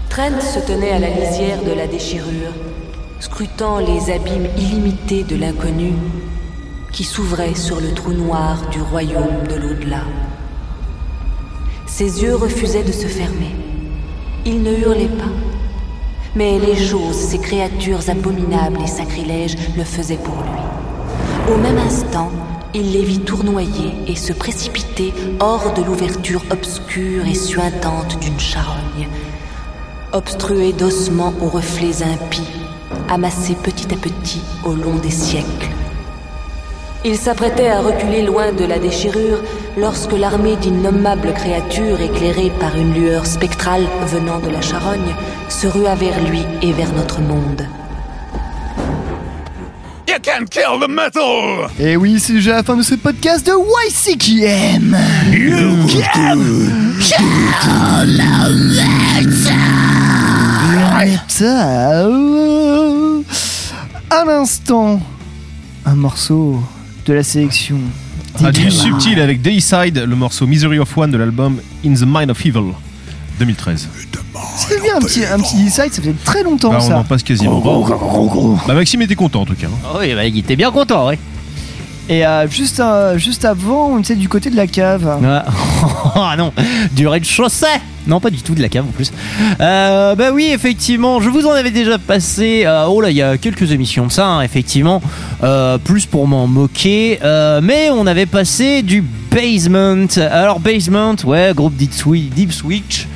Speaker 19: Trent se tenait à la lisière de la déchirure, scrutant les abîmes illimités de l'inconnu qui s'ouvraient sur le trou noir du royaume de l'au-delà. Ses yeux refusaient de se fermer. Il ne hurlait pas. Mais les choses, ces créatures abominables et sacrilèges, le faisaient pour lui. Au même instant, il les vit tournoyer et se précipiter hors de l'ouverture obscure et suintante d'une charogne, obstruée d'ossements aux reflets impies, amassés petit à petit au long des siècles. Il s'apprêtait à reculer loin de la déchirure lorsque l'armée d'innommables créatures éclairées par une lueur spectrale venant de la charogne se rua vers lui et vers notre monde.
Speaker 6: Kill the metal!
Speaker 1: Et oui, c'est déjà la fin de ce podcast de YCKM. You can kill À l'instant, un morceau de la sélection.
Speaker 3: Ah, du subtil avec Dayside, le morceau Misery of One de l'album In the Mind of Evil 2013.
Speaker 1: C'est bien un petit, un petit ça faisait très longtemps
Speaker 3: Bah, on
Speaker 1: ça.
Speaker 3: en passe quasiment. Bah, Maxime était content en tout cas. hein.
Speaker 2: Oui, bah, il était bien content, ouais.
Speaker 1: Et euh, juste, euh, juste avant, on était du côté de la cave.
Speaker 2: Ah non, du rez-de-chaussée Non, pas du tout, de la cave en plus. Euh, bah oui, effectivement, je vous en avais déjà passé, euh, oh là, il y a quelques émissions de ça, hein, effectivement, euh, plus pour m'en moquer, mais on avait passé du Basement. Alors Basement, ouais, groupe Deep Switch,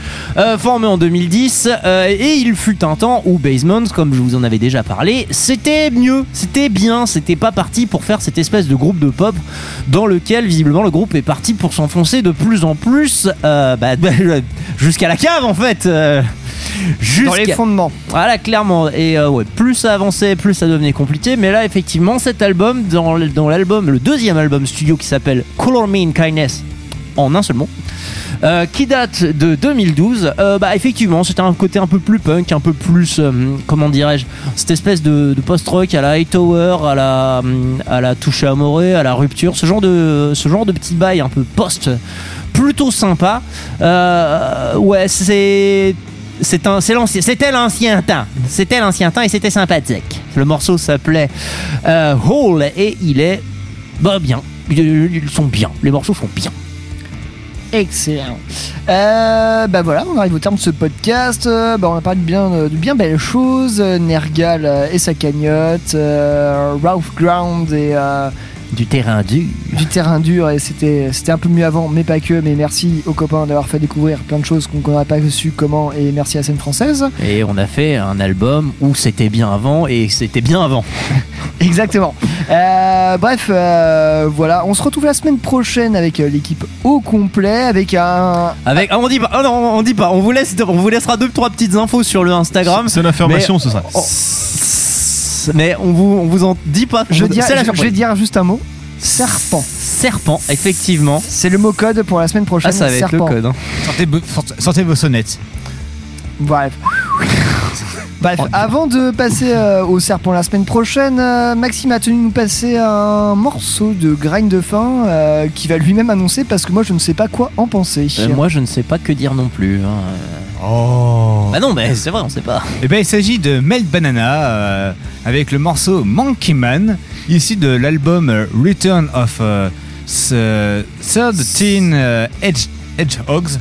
Speaker 2: formé en 2010, euh, et il fut un temps où Basement, comme je vous en avais déjà parlé, c'était mieux, c'était bien, c'était pas parti pour faire cette espèce de groupe de pop dans lequel visiblement le groupe est parti pour s'enfoncer de plus en plus euh, bah, jusqu'à la cave en fait. euh,
Speaker 1: Dans les fondements.
Speaker 2: Voilà, clairement. Et euh, ouais, plus ça avançait, plus ça devenait compliqué. Mais là, effectivement, cet album, dans l'album, le deuxième album studio qui s'appelle Color Me in Kindness, en un seul mot, euh, qui date de 2012, euh, bah effectivement, c'était un côté un peu plus punk, un peu plus, euh, comment dirais-je, cette espèce de, post-rock à la Hightower, à la, à la touche amorée, à la rupture, ce genre de, ce genre de petit bail un peu post, plutôt sympa. Ouais, c'est c'était l'ancien temps. C'était l'ancien temps et c'était sympathique. Le morceau s'appelait Hole et il est bah bien. Ils sont bien. Les morceaux sont bien.
Speaker 1: Excellent. Euh, bah voilà, on arrive au terme de ce podcast. Euh, bah on a parlé de bien, de bien belles choses. Euh, Nergal euh, et sa cagnotte, euh, Ralph Ground et euh,
Speaker 2: du terrain dur.
Speaker 1: Du terrain dur et c'était c'était un peu mieux avant, mais pas que. Mais merci aux copains d'avoir fait découvrir plein de choses qu'on n'aurait pas su comment. Et merci à la scène française.
Speaker 2: Et on a fait un album où c'était bien avant et c'était bien avant.
Speaker 1: Exactement. Euh, bref, euh, voilà, on se retrouve la semaine prochaine avec euh, l'équipe au complet, avec un.
Speaker 2: Avec, ah, on dit pas, ah non, on dit pas. On vous laisse, on vous laissera deux trois petites infos sur le Instagram.
Speaker 3: C'est l'information, c'est ça.
Speaker 2: Oh, mais on vous, on vous en dit pas.
Speaker 1: Je,
Speaker 2: c'est la
Speaker 1: je- vais dire juste un mot. Serpent.
Speaker 2: Serpent, effectivement.
Speaker 1: C'est le mot code pour la semaine prochaine.
Speaker 2: Ah, ça va être le code. hein.
Speaker 4: Sortez, vos sonnettes.
Speaker 1: Bref. Bref, avant de passer euh, au serpent la semaine prochaine, euh, Maxime a tenu nous passer un morceau de grind de fin euh, qui va lui-même annoncer parce que moi je ne sais pas quoi en penser.
Speaker 2: Euh, moi, je ne sais pas que dire non plus. hein.
Speaker 4: Oh.
Speaker 2: Bah non, mais c'est vrai, on sait pas.
Speaker 4: Eh ben, il s'agit de Melt Banana euh, avec le morceau Monkey Man, issu de l'album euh, Return of euh, S- 13 euh, Edge, Hedgehogs.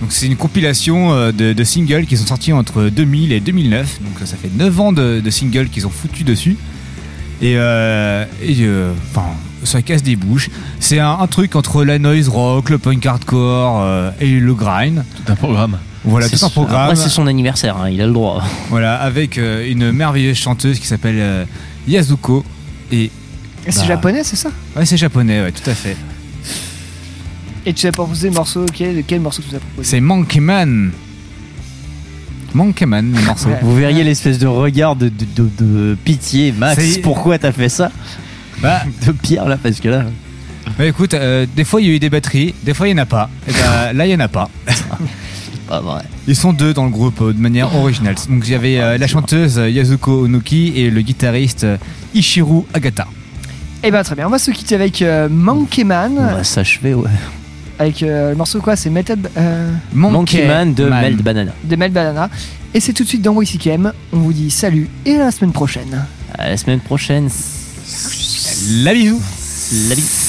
Speaker 4: Donc c'est une compilation euh, de, de singles qui sont sortis entre 2000 et 2009. Donc ça fait 9 ans de, de singles qu'ils ont foutu dessus. Et, euh, et, euh, enfin, ça casse des bouches. C'est un, un truc entre la noise rock, le punk hardcore euh, et le grind.
Speaker 3: Tout un programme.
Speaker 4: Voilà,
Speaker 2: C'est
Speaker 4: tout un
Speaker 2: son-
Speaker 4: programme.
Speaker 2: Après, c'est son anniversaire, hein, il a le droit.
Speaker 4: Voilà, avec euh, une merveilleuse chanteuse qui s'appelle euh, Yazuko. Et,
Speaker 1: c'est
Speaker 4: bah,
Speaker 1: japonais, c'est ça?
Speaker 4: Ouais, c'est japonais, ouais, tout à fait.
Speaker 1: Et tu as proposé le morceau, quel, quel morceau tu as proposé?
Speaker 4: C'est Monkey Man. Monkey Man, le morceau.
Speaker 2: Vous verriez l'espèce de regard de, de- de- de pitié, Max. Pourquoi t'as fait ça?
Speaker 4: Bah,
Speaker 2: De Pierre là, parce que là.
Speaker 4: bah écoute, euh, des fois il y a eu des batteries, des fois il n'y en a pas. Et bah, là il n'y en a pas.
Speaker 2: Pas vrai.
Speaker 4: Ils sont deux dans le groupe euh, de manière originale. Donc il y avait euh, la chanteuse euh, Yazuko Onuki et le guitariste euh, Ishiru Agata.
Speaker 1: Eh ben très bien, on va se quitter avec euh, Monkey Man.
Speaker 2: On va s'achever, ouais.
Speaker 1: avec euh, le morceau quoi C'est Melted euh,
Speaker 2: Monkey Man de
Speaker 4: Man.
Speaker 2: Melt Banana.
Speaker 1: de Mel Banana. Et c'est tout de suite dans YCKM. On vous dit salut et à la semaine prochaine.
Speaker 2: À la semaine prochaine.
Speaker 4: La bisous
Speaker 2: La bise.